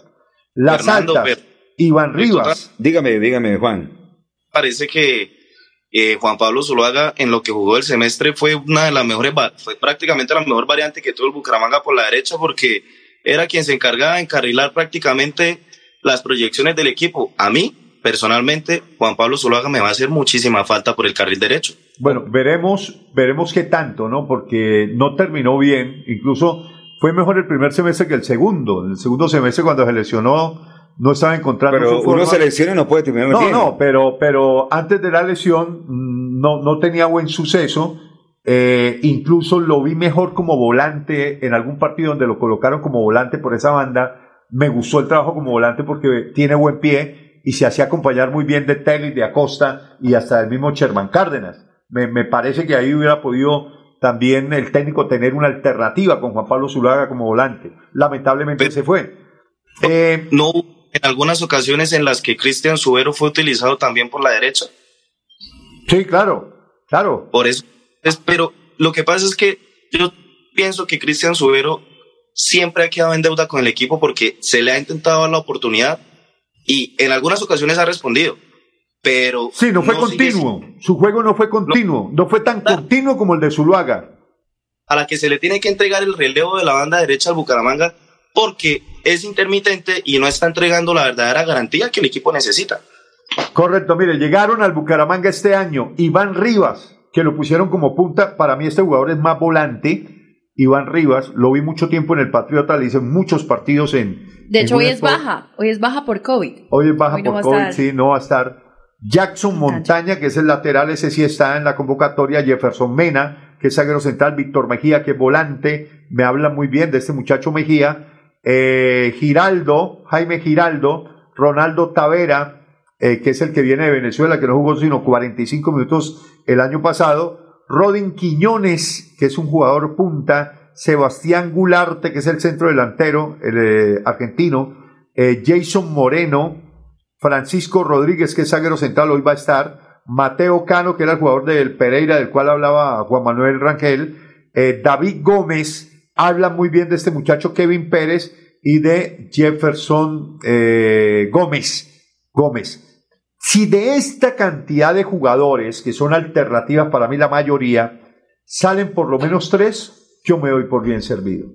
Las Fernando, altas, Iván Rivas. Dígame, dígame, Juan. Parece que eh, Juan Pablo Zuluaga en lo que jugó el semestre fue una de las mejores, fue prácticamente la mejor variante que tuvo el Bucaramanga por la derecha porque era quien se encargaba de encarrilar prácticamente las proyecciones del equipo. A mí, personalmente, Juan Pablo Zuluaga me va a hacer muchísima falta por el carril derecho. Bueno, veremos, veremos qué tanto, ¿no? Porque no terminó bien, incluso fue mejor el primer semestre que el segundo. El segundo semestre cuando se lesionó no estaba encontrando Pero su uno se lesiona y no puede terminar No, bien. no, pero, pero antes de la lesión mm, no, no tenía buen suceso. Eh, incluso lo vi mejor como volante en algún partido donde lo colocaron como volante por esa banda. Me gustó el trabajo como volante porque tiene buen pie y se hacía acompañar muy bien de Telly, de Acosta y hasta del mismo Sherman Cárdenas. Me, me parece que ahí hubiera podido también el técnico tener una alternativa con Juan Pablo Zulaga como volante. Lamentablemente se fue. Eh, No hubo en algunas ocasiones en las que Cristian Subero fue utilizado también por la derecha. sí, claro, claro. Por eso. es- pero lo que pasa es que yo pienso que Cristian Subero siempre ha quedado en deuda con el equipo porque se le ha intentado dar la oportunidad y en algunas ocasiones ha respondido. Pero Sí, no fue continuo. Su juego no fue continuo. No fue tan continuo como el de Zuluaga. a la que se le tiene que entregar el relevo de la banda derecha al Bucaramanga porque es intermitente y no está entregando la verdadera garantía que el equipo necesita. Correcto, mire, llegaron al Bucaramanga este año. Iván Rivas, que lo pusieron como punta. Para mí este jugador es más volante. Iván Rivas, lo vi mucho tiempo en el Patriota, le hice muchos partidos en... De en hecho, hoy es sport. baja. Hoy es baja por COVID. Hoy es baja Hoy por COVID, estar. sí, no va a estar. Jackson Montaña, que es el lateral, ese sí está en la convocatoria. Jefferson Mena, que es zaguero central. Víctor Mejía, que es volante. Me habla muy bien de este muchacho Mejía. Eh, Giraldo, Jaime Giraldo. Ronaldo Tavera, eh, que es el que viene de Venezuela, que no jugó sino 45 minutos el año pasado. Rodin Quiñones, que es un jugador punta. Sebastián Gularte, que es el centro delantero, el eh, argentino. Jason Moreno. Francisco Rodríguez, que es zaguero central, hoy va a estar. Mateo Cano, que era el jugador del Pereira, del cual hablaba Juan Manuel Rangel. David Gómez, habla muy bien de este muchacho Kevin Pérez y de Jefferson eh, Gómez. Gómez. Si de esta cantidad de jugadores, que son alternativas para mí la mayoría, salen por lo menos tres, yo me doy por bien servido.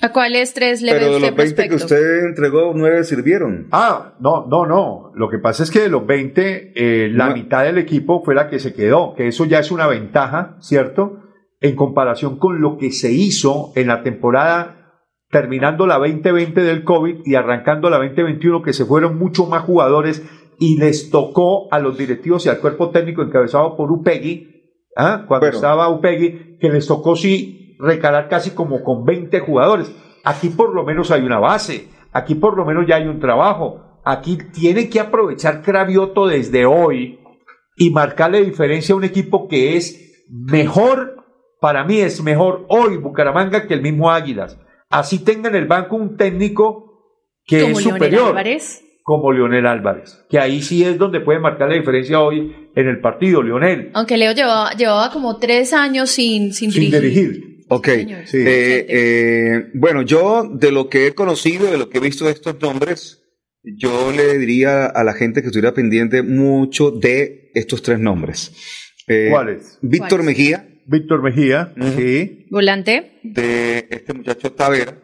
¿A cuáles tres le Pero ve de los 20 que usted entregó, 9 sirvieron. Ah, no, no, no. Lo que pasa es que de los 20, eh, la No. mitad del equipo fue la que se quedó, que eso ya es una ventaja, ¿cierto? En comparación con lo que se hizo en la temporada terminando la 2020 del COVID y arrancando la 2021, que se fueron mucho más jugadores y les tocó a los directivos y al cuerpo técnico encabezado por Upegui, ¿ah? cuando Bueno. estaba Upegui, que les tocó sí recalar casi como con 20 jugadores. aquí por lo menos hay una base, aquí por lo menos ya hay un trabajo, aquí tiene que aprovechar Cravioto desde hoy y marcarle diferencia a un equipo que es mejor, para mí es mejor hoy Bucaramanga que el mismo Águilas. Así tenga en el banco un técnico que Como es Leonel superior Álvarez. como Leonel Álvarez, que ahí sí es donde puede marcar la diferencia hoy en el partido, Leonel, Aunque Leo llevaba, llevaba como tres años sin, sin, sin dirigir. Ok. Sí. Eh, eh, bueno, yo de lo que he conocido, de lo que he visto de estos nombres, yo le diría a la gente que estuviera pendiente mucho de estos tres nombres. Eh, ¿Cuáles? Víctor. Mejía, Víctor Mejía, sí. Volante. de este muchacho Tavera,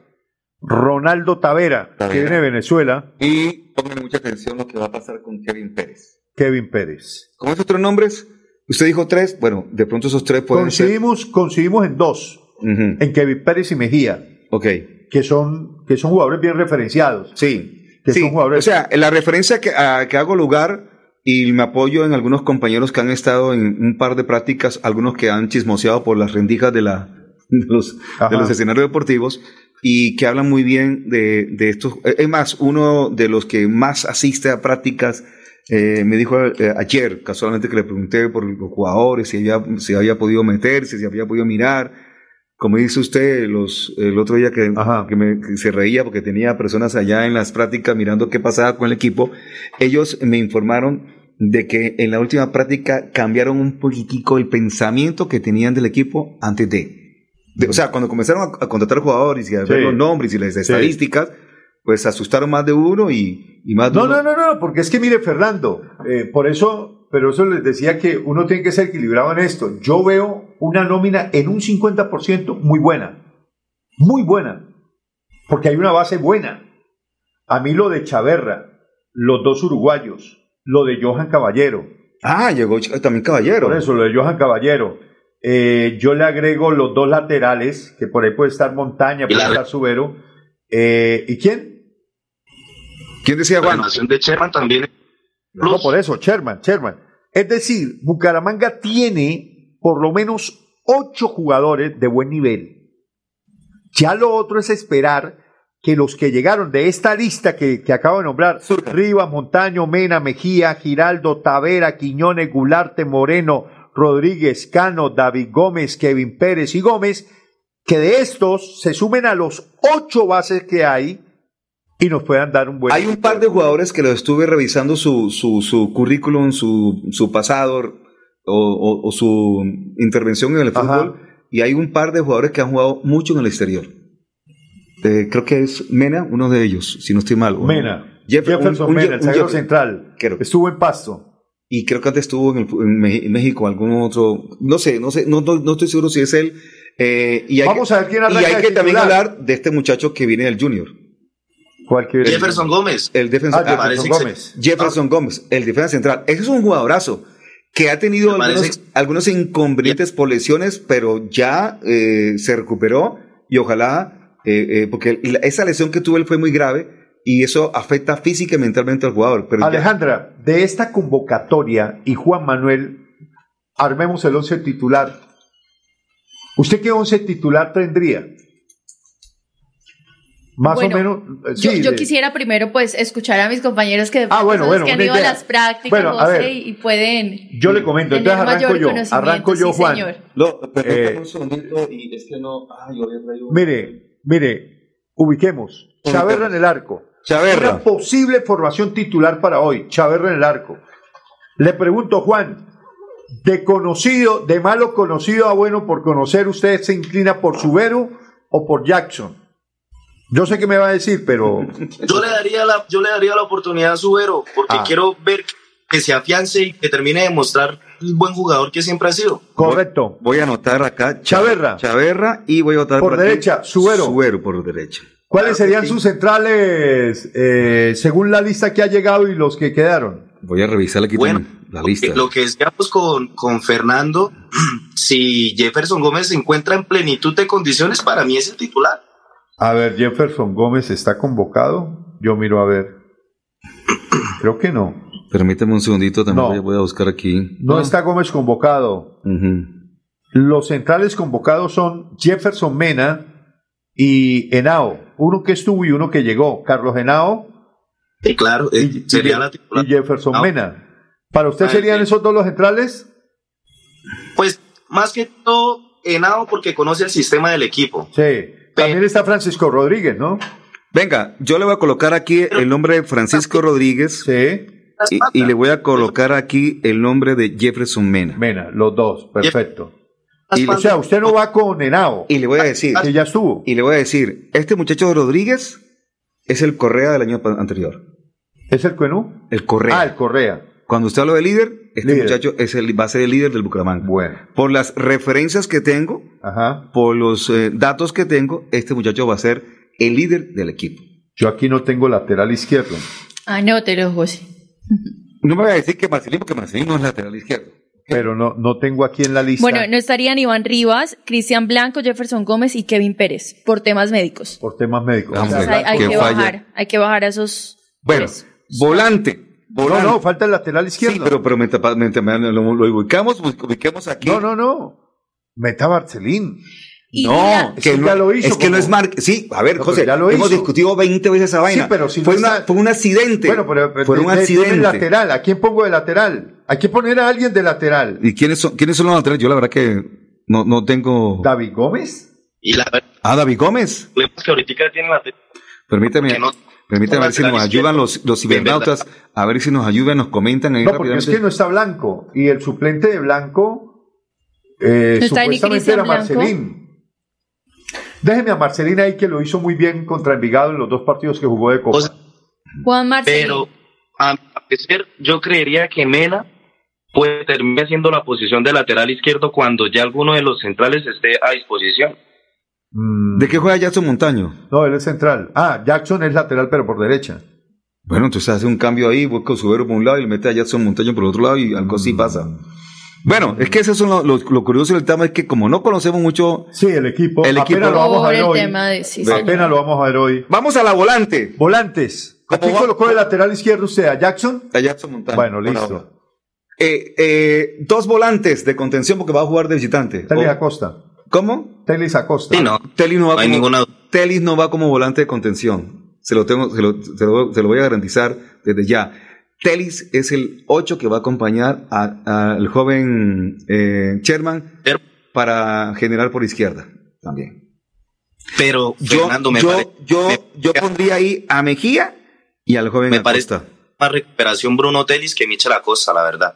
Ronaldo Tavera, Tavera. que viene de Venezuela, y pongan mucha atención lo que va a pasar con Kevin Pérez. Kevin Pérez. Con esos tres nombres, usted dijo tres, bueno, de pronto esos tres pueden ser. Coincidimos, coincidimos en dos, en Kevin Pérez y Mejía, Ok. que son, que son jugadores bien referenciados. Sí. Que sí. son jugadores- O sea, la referencia que, a que hago lugar y me apoyo en algunos compañeros que han estado en un par de prácticas, algunos que han chismoseado por las rendijas de, la, de, los, de los escenarios deportivos y que hablan muy bien de, de estos. eh, Es más, uno de los que más asiste a prácticas eh, me dijo eh, ayer, casualmente que le pregunté por los jugadores, si había, si había podido meterse, si había podido mirar. Como dice usted los, el otro día que, que, me, que se reía porque tenía personas allá en las prácticas mirando qué pasaba con el equipo, ellos me informaron de que en la última práctica cambiaron un poquitico el pensamiento que tenían del equipo antes de. de- o sea, cuando comenzaron a, a contratar jugadores y a ver Sí. los nombres y las estadísticas, pues asustaron más de uno y, y más de No, uno. no, no, no, porque es que mire, Fernando, eh, por eso, pero eso les decía que uno tiene que ser equilibrado en esto. Yo veo una nómina en un 50% muy buena, muy buena, porque hay una base buena. A mí lo de Chaverra, los dos uruguayos, lo de Johan Caballero, Ah, llegó también Caballero. por eso, lo de Johan Caballero. Eh, yo le agrego los dos laterales, que por ahí puede estar Montaña, puede estar Subero. Eh, ¿Y quién? ¿Quién decía La Juan? renovación de Sherman también. No, por eso, Sherman, Sherman. Es decir, Bucaramanga tiene por lo menos ocho jugadores de buen nivel. Ya lo otro es esperar que los que llegaron de esta lista que, que acabo de nombrar, Rivas, Montaño, Mena, Mejía, Giraldo, Tavera, Quiñones, Gularte, Moreno, Rodríguez, Cano, David Gómez, Kevin Pérez y Gómez, que de estos se sumen a los ocho bases que hay y nos puedan dar un buen... Hay un par de jugadores que lo estuve revisando su, su, su currículum, su, su pasado o, o- o su intervención en el Ajá. fútbol, y hay un par de jugadores que han jugado mucho en el exterior. Eh, creo que es Mena, uno de ellos, si no estoy mal. o- Mena. Jeff- Jefferson un- un- Mena, el un zaguero Jeff- central. Creo. Estuvo en Pasto. Y creo que antes estuvo en, el- en México, algún otro, no sé, no sé, no, no, no estoy seguro si es él. Eh, y hay Vamos que, a ver quién y hay que también hablar de este muchacho que viene del Junior. Jefferson Gómez. El defensor, Ah, ah, Jefferson Gómez. Jefferson Gómez, el defensa central. Ese es un jugadorazo que ha tenido algunos, algunos inconvenientes por lesiones, pero ya eh, se recuperó y ojalá, eh, eh, porque esa lesión que tuvo él fue muy grave y eso afecta física y mentalmente al jugador. Pero ya- Alejandra, de esta convocatoria y Juan Manuel, armemos el 11 titular. ¿Usted qué 11 titular tendría? Más Bueno, o menos. eh, Yo, sí, yo de- quisiera primero pues escuchar a mis compañeros que, Ah, bueno, que han ido a las prácticas, Bueno, a José, ver. y pueden Yo le comento, tener entonces arranco yo. Arranco yo, sí, Juan. señor. No, permítame Eh, un segundito y es que no. Yo había traído. Mire, mire, ubiquemos. Chaverra en el arco. Chaverra. Una posible formación titular para hoy. Chaverra en el arco. Le pregunto, Juan, de conocido, de malo conocido a bueno por conocer, ¿usted se inclina por Subero o por Jackson? Yo sé que me va a decir, pero Yo le daría la, yo le daría la oportunidad a Subero, porque Ah. quiero ver que se afiance y que termine de mostrar el buen jugador que siempre ha sido. correcto. Voy a anotar acá. Chaverra. Chaverra y voy a anotar Por aquí derecha, Subero. Subero por derecha. ¿Cuáles serían sus centrales eh, según la lista que ha llegado y los que quedaron? Voy a revisar aquí Bueno, la lista. Lo que decíamos con, con Fernando, si Jefferson Gómez se encuentra en plenitud de condiciones, para mí es el titular. A ver, Jefferson Gómez está convocado. Yo miro a ver. Creo que no. Permíteme un segundito, también No. voy, a- buscar aquí. No está Gómez convocado. Los centrales convocados son Jefferson Mena y Henao. uno que estuvo y uno que llegó, Carlos Henao Sí, claro, eh, y, sería y- la titular. y Jefferson. Mena. ¿Para usted Ah, serían sí. esos dos los centrales? Pues más que todo, Henao porque conoce el sistema del equipo. Sí. También está Francisco Rodríguez, ¿no? Venga, yo le voy a colocar aquí el nombre de Francisco Rodríguez. Sí. Y, y le voy a colocar aquí el nombre de Jefferson Mena. Mena, los dos, perfecto. Y o sea, usted no va con Henao. Y le voy a decir. Que ya estuvo. Y le voy a decir, este muchacho Rodríguez es el Correa del año anterior. ¿Es el Cuenú? El Correa. Ah, el Correa. Cuando usted habla de líder, este Líder. muchacho es el, va a ser el líder del Bucaramanga. Bueno. Por las referencias que tengo, Ajá. por los eh, datos que tengo, este muchacho va a ser el líder del equipo. Yo aquí no tengo lateral izquierdo. Anótelo, José. No me voy a decir que Marcelín, porque Marcelín no es lateral izquierdo. Pero no, no tengo aquí en la lista. Bueno, no estarían Iván Rivas, Cristian Blanco, Jefferson Gómez y Kevin Pérez por temas médicos. Por temas médicos. Entonces hay, hay que bajar, hay que bajar a esos. Bueno, volante. No, no, falta el lateral izquierdo. Sí, pero, pero me tapa- me tapa- lo, lo ubicamos, ubiquemos aquí. No, no, no. Meta Barcelín. Y No, que Sí, no, ya lo hizo es que no es mar... Sí, a ver, No, José, pero ya lo hemos hizo. discutido 20 veces esa vaina. Sí, pero si no fue, una- está- fue un accidente. Bueno, pero, pero fue un de- de- de accidente. lateral. ¿A quién pongo de lateral? Hay que poner a alguien de lateral. ¿Y quiénes son, quiénes son los laterales? Yo la verdad que no, no tengo... David Gómez. Y la verdad Ah, David Gómez. que ahorita tiene la Permítame, Que no- permítame ver si nos ayudan los, los cibernautas, a ver si nos ayudan, nos comentan ahí No, porque es que no está Blanco. Y el suplente de Blanco eh, No supuestamente era. Marcelín. Déjeme a Marcelín ahí que lo hizo muy bien contra Envigado en los dos partidos que jugó de Copa. O sea, Juan Marcelín. Pero a mi parecer, yo creería que Mena puede terminar siendo la posición de lateral izquierdo cuando ya alguno de los centrales esté a disposición. Mm, ¿De qué juega Jackson Montaño? No, él es central. Ah, Jackson es lateral, pero por derecha. Bueno, entonces hace un cambio ahí, busca a Subero por un lado y le mete a Jackson Montaño por el otro lado y algo así pasa. Bueno, es que eso es lo, lo- lo curioso del tema, es que como no conocemos mucho... Sí, el equipo. El equipo- apenas lo vamos a ver hoy. tema de sí, apenas señor. lo vamos a ver hoy. Vamos a la volante. Volantes. ¿A ¿Cómo quién colocó de lateral izquierdo usted? ¿A Jackson? A Jackson Montaño. Bueno, listo. Eh, eh, dos volantes de contención porque va a jugar de visitante. Telis O- Acosta. ¿Cómo? Telis Acosta. Sí, no. Telis no va No hay como, ninguna. Telis no va como volante de contención. Se lo tengo, se lo, se lo- se lo voy a garantizar desde ya. Telis es el 8 que va a acompañar al joven eh, Sherman Pero- para generar por izquierda también. Pero Yo, Fernando me yo, parece yo, me- yo pondría ahí a Mejía y al joven Me parece- Acosta. más recuperación Bruno Telis que Michel Acosta, la verdad.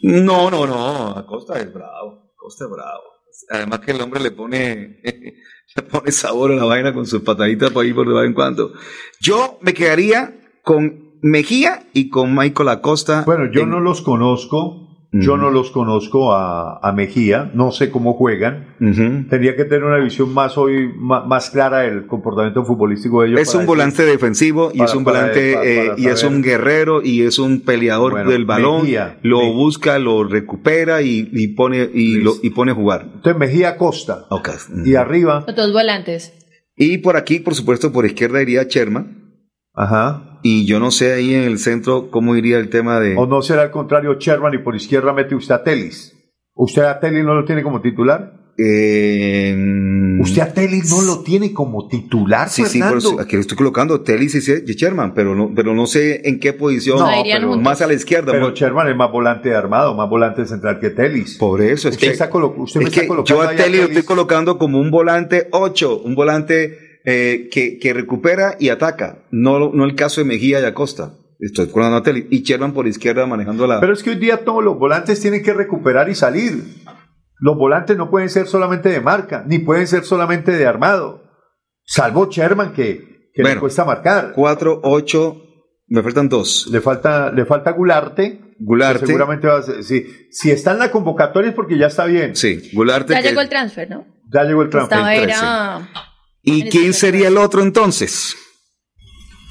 No, no, no. Acosta es bravo. Acosta es bravo. Además que el hombre le pone, le pone sabor a la vaina con sus pataditas por ahí por de vez en cuando. Yo me quedaría con Mejía y con Michael Acosta. Bueno, yo en- no los conozco. Yo no los conozco a, a Mejía. No sé cómo juegan. Ujú. Tendría que tener una visión más hoy más, más clara del comportamiento futbolístico de ellos. Es un decir- volante defensivo y para- es un volante para- eh, para y es un guerrero y es un peleador Bueno, del balón. Mejía, lo busca, lo recupera y, y pone y, lo, y pone a jugar. Entonces Mejía Acosta. Ok. Y arriba, Los dos volantes. Y por aquí, por supuesto, por izquierda iría Sherman. ajá. Y yo no sé ahí en el centro cómo iría el tema de... O no será al contrario Sherman y por izquierda mete usted a Telis. ¿Usted a Telis no lo tiene como titular? Eh, ¿Usted a Telis no lo tiene como titular, Sí, sí, Fernando? eso, aquí le estoy colocando Telis y Sherman, pero no, pero no sé en qué posición. No, pero- más a la izquierda. Pero Sherman es más volante de armado, más volante central que Telis. por eso, es Usted, que, está usted me es está colocando yo a Telis lo estoy colocando como un volante 8, un volante eh, que, que recupera y ataca, no, no el caso de Mejía y Acosta. Estoy colocando a Telis y Sherman por izquierda manejando la... Pero es que hoy día todos los volantes tienen que recuperar y salir. Los volantes no pueden ser solamente de marca, ni pueden ser solamente de armado. Salvo Sherman, que, que le cuesta marcar. 4, 8, me faltan dos. Le falta, le falta Gularte. Gularte. seguramente va a ser, sí. Si está en la convocatoria es porque ya está bien. Sí, Gularte. Ya que- llegó el transfer, ¿no? Ya llegó el transfer. Estaba era... ¿Y quién sería el otro entonces?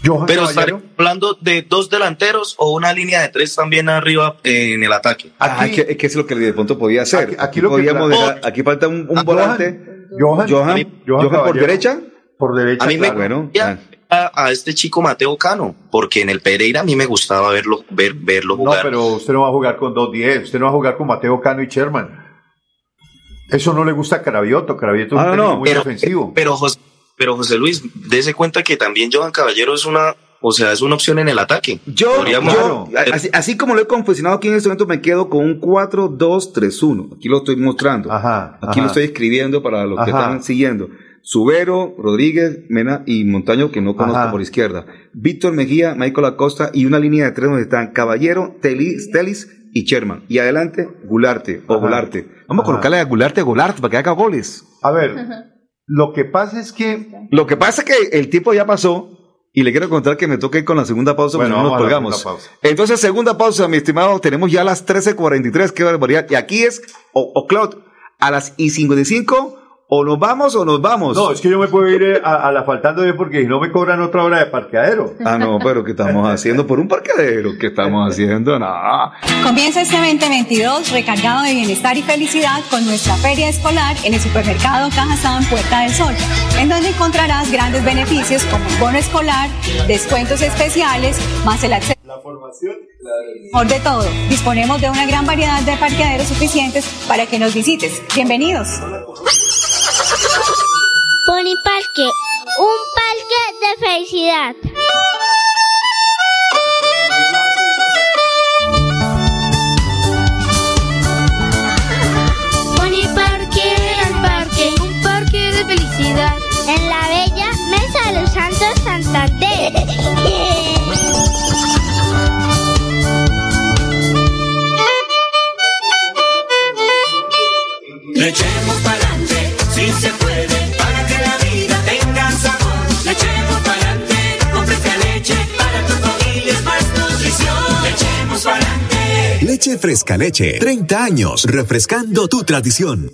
Johan Pero estaré hablando de dos delanteros o una línea de tres también arriba en el ataque. Ah, Aquí- es que, es lo que de pronto podía hacer. Aquí- Aquí, lo que podíamos plan- dejar- aquí falta un, un Ah, volante. Johan, Johan, mí- Johan, por derecha. Por derecha. A mí me. Bueno, Ya, a, a este chico Mateo Cano, porque en el Pereira a mí me gustaba verlo, ver, verlo No, jugar. pero usted no va a jugar con 2-10. Usted no va a jugar con Mateo Cano y Sherman. Eso no le gusta a Cravioto. Cravioto es Ah, un no, muy pero, ofensivo. pero José, pero José Luis, dése cuenta que también Johan Caballero es una, o sea, es una opción en el ataque. Yo, Podríamos- yo, así, así como lo he confeccionado aquí en este momento, me quedo con un 4-2-3-1. Aquí lo estoy mostrando. aquí ajá. lo estoy escribiendo para los que están siguiendo. Subero, Rodríguez, Mena y Montaño, que no conozco Ajá. por izquierda. Víctor Mejía, Michael Acosta y una línea de tres donde están Caballero, Telis, Telis y Sherman. Y adelante, Gularte o Gularte. Vamos a colocarle a Gularte a Gularte para que haga goles. A ver, lo que pasa es que. Lo que pasa es que el tiempo ya pasó y le quiero contar que me toque ir con la segunda pausa Bueno, porque no nos colgamos. Entonces, segunda pausa, mi estimado, tenemos ya las 13.43, qué barbaridad. Y aquí es, o, o Claude, a las y 55, o nos vamos o nos vamos. No, es que yo me puedo ir eh, a, a la faltando de porque si no me cobran otra hora de parqueadero. Ah, no, pero ¿qué estamos haciendo por un parqueadero? ¿Qué estamos haciendo? No. Comienza este 2022 recargado de bienestar y felicidad con nuestra feria escolar en el supermercado Cajazán Puerta del Sol, en donde encontrarás grandes beneficios como bono escolar, descuentos especiales, más el acceso. La formación. Mejor de todo, disponemos de una gran variedad de parqueaderos suficientes para que nos visites. Bienvenidos. Pony Parque, un parque de felicidad. Fresca Leche, 30 años, refrescando tu tradición.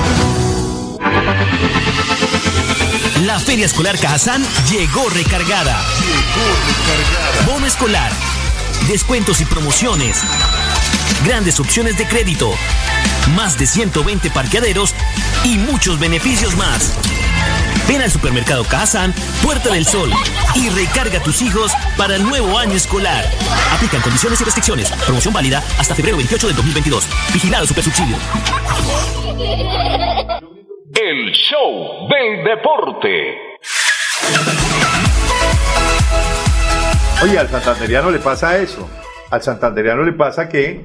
La Feria Escolar Cajazán llegó recargada. Bono escolar, descuentos y promociones, grandes opciones de crédito, más de 120 parqueaderos y muchos beneficios más. Ven al supermercado Cajazán, Puerta del Sol y recarga a tus hijos para el nuevo año escolar. Aplican condiciones y restricciones. Promoción válida hasta febrero 28 del 2022. Vigilado Supersubsidio. El show del deporte. Oye, al santanderiano le pasa eso. Al santanderiano le pasa que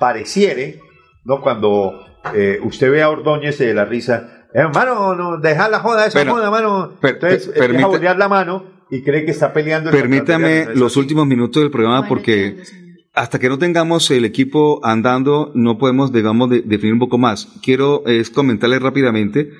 pareciere, ¿no? Cuando eh, usted ve a Ordóñez de la risa, hermano, no, deja la joda, esa Bueno, joda, mano. per- Entonces, per- eh, voltear la mano y cree que está peleando. el Permítame los últimos minutos del programa porque hasta que no tengamos el equipo andando no podemos, digamos, de- definir un poco más. Quiero es comentarles rápidamente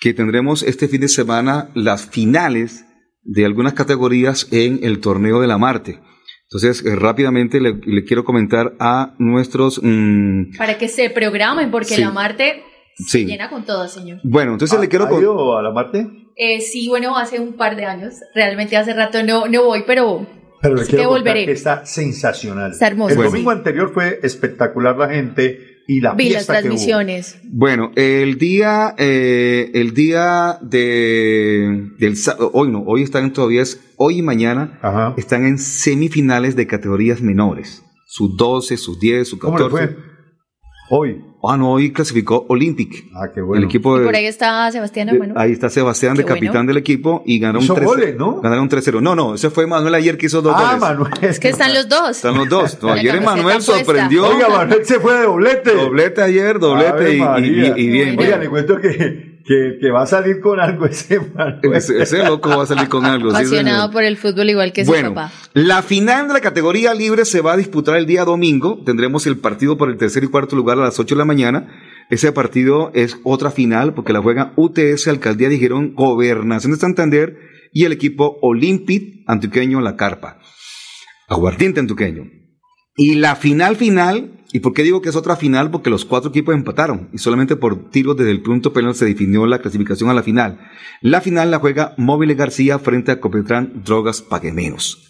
que tendremos este fin de semana las finales de algunas categorías en el torneo de la Marte. Entonces, eh, rápidamente le, le quiero comentar a nuestros... mm, Para que se programen, porque Sí. la Marte sí. se llena con todo, señor. Bueno, entonces le quiero... ¿Ha con- ido a la Marte? Eh, sí, bueno, hace un par de años. Realmente hace rato no, no voy, pero Pero le quiero que volveré. que está sensacional. Está hermoso, El Bueno. domingo anterior fue espectacular la gente y la vi las fiesta que hubo. transmisiones. Bueno, el día, eh, el día de, del hoy no, hoy están todavía, es hoy y mañana, están en semifinales de categorías menores. sus 12, sus 10, sus ¿Cómo 14. le fue? Hoy. Ah, no, hoy clasificó Olympic. Ah, qué El equipo Y de, por ahí está Sebastián de- Hermano. ahí está Sebastián de Qué bueno. capitán del equipo y ganaron Hizo 3 goles, ¿no? Ganaron 3-0. No, no, ese fue Manuel ayer que hizo dos Ah, goles. Manuel. Es que están los dos. Están los dos. No, ayer Manuel sorprendió. Oiga, Manuel se fue de doblete. Doblete ayer, doblete y- y bien. Oiga, le cuento que, que, que va a salir con algo ese Manuel. Ese, ese loco va a salir con algo. sí, Apasionado señor. por el fútbol igual que su Bueno, papá. la final de la categoría libre se va a disputar el día domingo. Tendremos el partido por el tercer y cuarto lugar a las 8 de la mañana. Ese partido es otra final porque la juegan UTS, Alcaldía de Girón, Gobernación de Santander y el equipo Olympic Antioqueño La Carpa. Aguardiente Antioqueño. Y la final final, ¿y por qué digo que es otra final? Porque los cuatro equipos empataron y solamente por tiros desde el punto penal se definió la clasificación a la final. La final la juega Móviles García frente a Copetrán Drogas Pague Menos.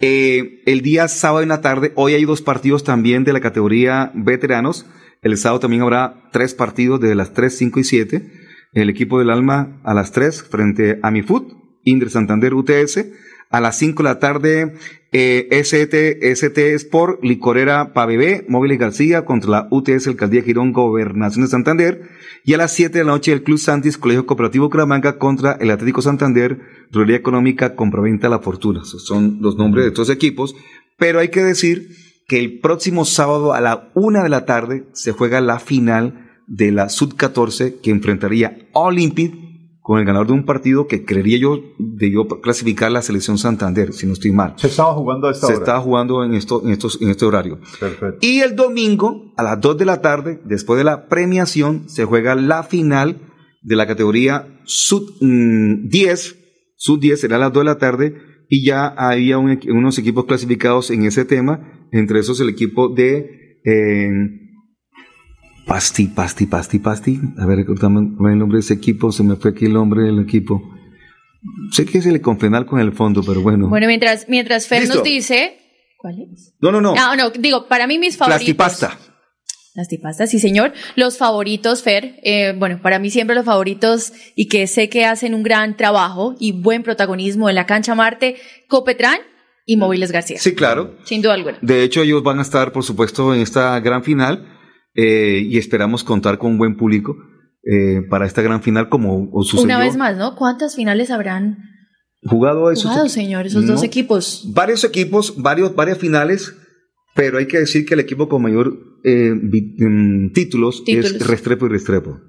Eh, el día sábado en la tarde, hoy hay dos partidos también de la categoría veteranos. El sábado también habrá tres partidos de las 3, 5 y 7. El equipo del Alma a las 3 frente a Mifut, Indre Santander UTS. A las 5 de la tarde, eh, ST, ST Sport, Licorera Pabebé, Móviles García contra la UTS Alcaldía Girón, Gobernación de Santander. Y a las 7 de la noche, el Club Santis, Colegio Cooperativo Cramanga contra el Atlético Santander, Ruería Económica, Compraventa La Fortuna. Son los nombres de estos equipos. Pero hay que decir que el próximo sábado a la 1 de la tarde se juega la final de la Sub-14 que enfrentaría Olympic con el ganador de un partido que creería yo debió clasificar la selección Santander, si no estoy mal. Se estaba jugando a esta Se hora. estaba jugando en, esto, en, estos, en este horario. Perfecto. Y el domingo, a las 2 de la tarde, después de la premiación, se juega la final de la categoría sub mm, 10. Sub 10 será a las 2 de la tarde. Y ya había un unos equipos clasificados en ese tema. Entre esos el equipo de eh, Pasti, Pasti, Pasti, Pasti. A ver, el nombre de ese equipo. Se me fue aquí el nombre del equipo. Sé que es el Confenal con el fondo, pero bueno. Bueno, mientras, mientras Fer Listo. nos dice. ¿Cuál es? no, no, no. Ah, no, digo, para mí mis favoritos. Plastipasta. Las tipastas, sí, señor. Los favoritos, Fer, eh, bueno, para mí siempre los favoritos y que sé que hacen un gran trabajo y buen protagonismo en la cancha Marte, Copetrán y Móviles García. Sí, claro. Sin duda alguna. De hecho, ellos van a estar, por supuesto, en esta gran final eh, y esperamos contar con un buen público eh, para esta gran final, como sucedió. Una vez más, ¿no? ¿Cuántas finales habrán Jugado esos jugado, señor, esos dos equipos? Varios equipos, varios, varias finales, pero hay que decir que el equipo con mayor eh, mm, títulos, Títulos. es Restrepo y Restrepo.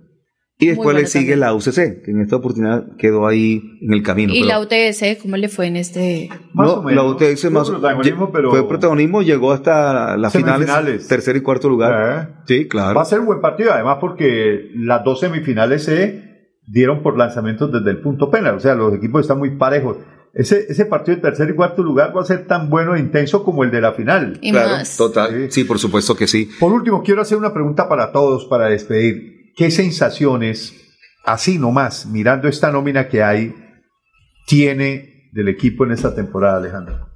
Y después bueno le sigue también. la UCC, que en esta oportunidad quedó ahí en el camino. y pero- la UTS, ¿cómo le fue en este? no, la UTS Tuvo más protagonismo, pero- fue protagonismo, llegó hasta las finales, Semifinales. tercer y cuarto lugar. Sí, claro. Va a ser un buen partido, además porque las dos semifinales se dieron por lanzamientos desde el punto penal, o sea, los equipos están muy parejos. Ese, ese partido de tercer y cuarto lugar va a ser tan bueno e intenso como el de la final. Y claro, más. total. Sí, por supuesto que sí. Por último, quiero hacer una pregunta para todos para despedir. ¿Qué sensaciones, así nomás, mirando esta nómina que hay, tiene del equipo en esta temporada, Alejandro?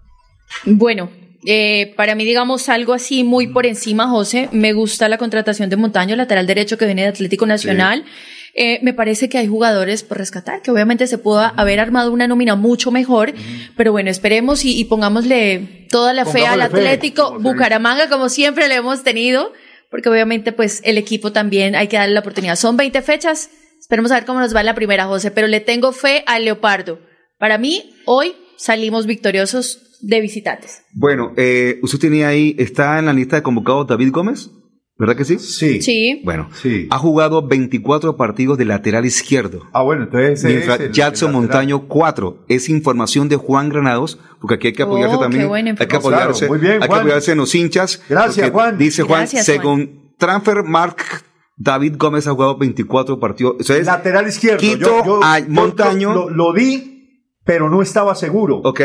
Bueno, eh, para mí, digamos, algo así muy por encima, José, me gusta la contratación de Montaño, lateral derecho que viene de Atlético Nacional. Eh, me parece que hay jugadores por rescatar, que obviamente se pudo haber armado una nómina mucho mejor, pero bueno, esperemos y, y pongámosle toda la fe al fe, Atlético como dice. Bucaramanga, como siempre le hemos tenido, porque obviamente pues el equipo también hay que darle la oportunidad. Son 20 fechas, esperemos a ver cómo nos va la primera, José, pero le tengo fe al Leopardo. Para mí, hoy salimos victoriosos de visitantes. Bueno, eh, usted tenía ahí, está en la lista de convocados David Gómez, ¿verdad que sí? Sí. Sí. Bueno, Sí. ha jugado 24 partidos de lateral izquierdo. Ah, bueno, entonces ese Mientras Jackson. Montaño 4 es información de Juan Granados, porque aquí hay que apoyarse Oh, qué también. buena Hay que apoyarse, Claro, muy bien, hay que Juan. apoyarse en los hinchas. Gracias, Juan. Dice Juan, Gracias, Juan. según Transfer Mark, David Gómez ha jugado 24 partidos. Eso es, lateral izquierdo. Quito a Montaño. Lo, lo di, pero no estaba seguro. ok.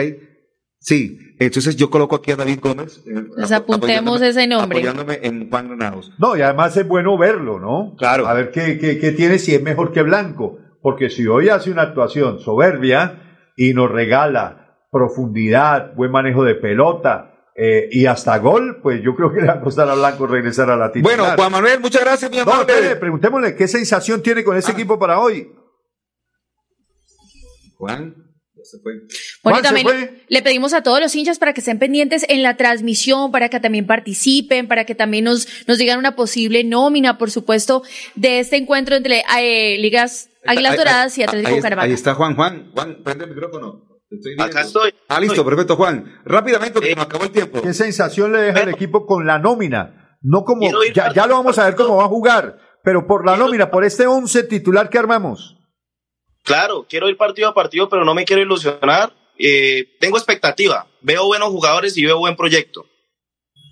Sí, entonces yo coloco aquí a David Gómez. eh, Pues apuntemos apoyándome- ese nombre. Apoyándome en Juan Granados. No, y además es bueno verlo, ¿no? Claro. A ver qué, qué, qué tiene, si es mejor que Blanco. Porque si hoy hace una actuación soberbia y nos regala profundidad, buen manejo de pelota eh, y hasta gol, pues yo creo que le va a costar a Blanco regresar a la titular. Bueno, Juan Manuel, muchas gracias, mi No, espere, preguntémosle qué sensación tiene con ese equipo para hoy. Juan, Bueno, Juan, ¿se también fue? le pedimos a todos los hinchas para que estén pendientes en la transmisión, para que también participen, para que también nos, nos digan una posible nómina, por supuesto, de este encuentro entre eh, Ligas Águilas Doradas y Atlético ahí-. Ahí está Juan. Juan, Juan, prende el micrófono. Estoy. Acá estoy. Ah, listo, perfecto, Juan. Rápidamente, porque nos acabó el tiempo. ¿Qué sensación le deja el equipo con la nómina? No como, ya, ya lo vamos a ver cómo va a jugar, pero por la nómina, por este 11 titular que armamos. Claro, quiero ir partido a partido, pero no me quiero ilusionar. Eh, tengo expectativa. Veo buenos jugadores y veo buen proyecto.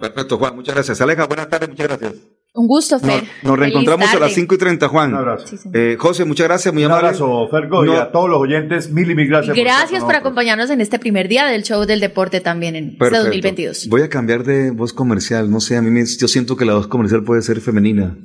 Perfecto, Juan. Muchas gracias. Aleja, buenas tardes. Muchas gracias. Un gusto, Fer. Nos, nos reencontramos a las tarde. 5 y 30, Juan. Un abrazo. Eh, José, muchas gracias. Muy Un amable. abrazo, Fergo, y No. a todos los oyentes, mil y mil gracias. Gracias por acompañarnos en este primer día del show del deporte también en este Perfecto. 2022. Voy a cambiar de voz comercial. No sé, a mí me- yo siento que la voz comercial puede ser femenina.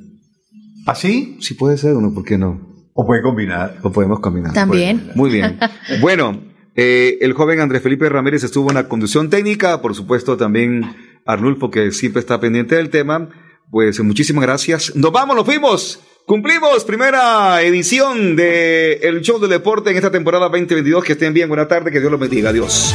¿Así? Sí puede ser, ¿o no? ¿Por qué no? O puede combinar. O podemos combinar. También. Muy bien. Bueno, eh, el joven Andrés Felipe Ramírez estuvo en la conducción técnica, por supuesto también Arnulfo, que siempre está pendiente del tema. Pues muchísimas gracias. Nos vamos, nos fuimos. Cumplimos primera edición de El Show del Deporte en esta temporada 2022. Que estén bien, buena tarde, que Dios los bendiga. Adiós.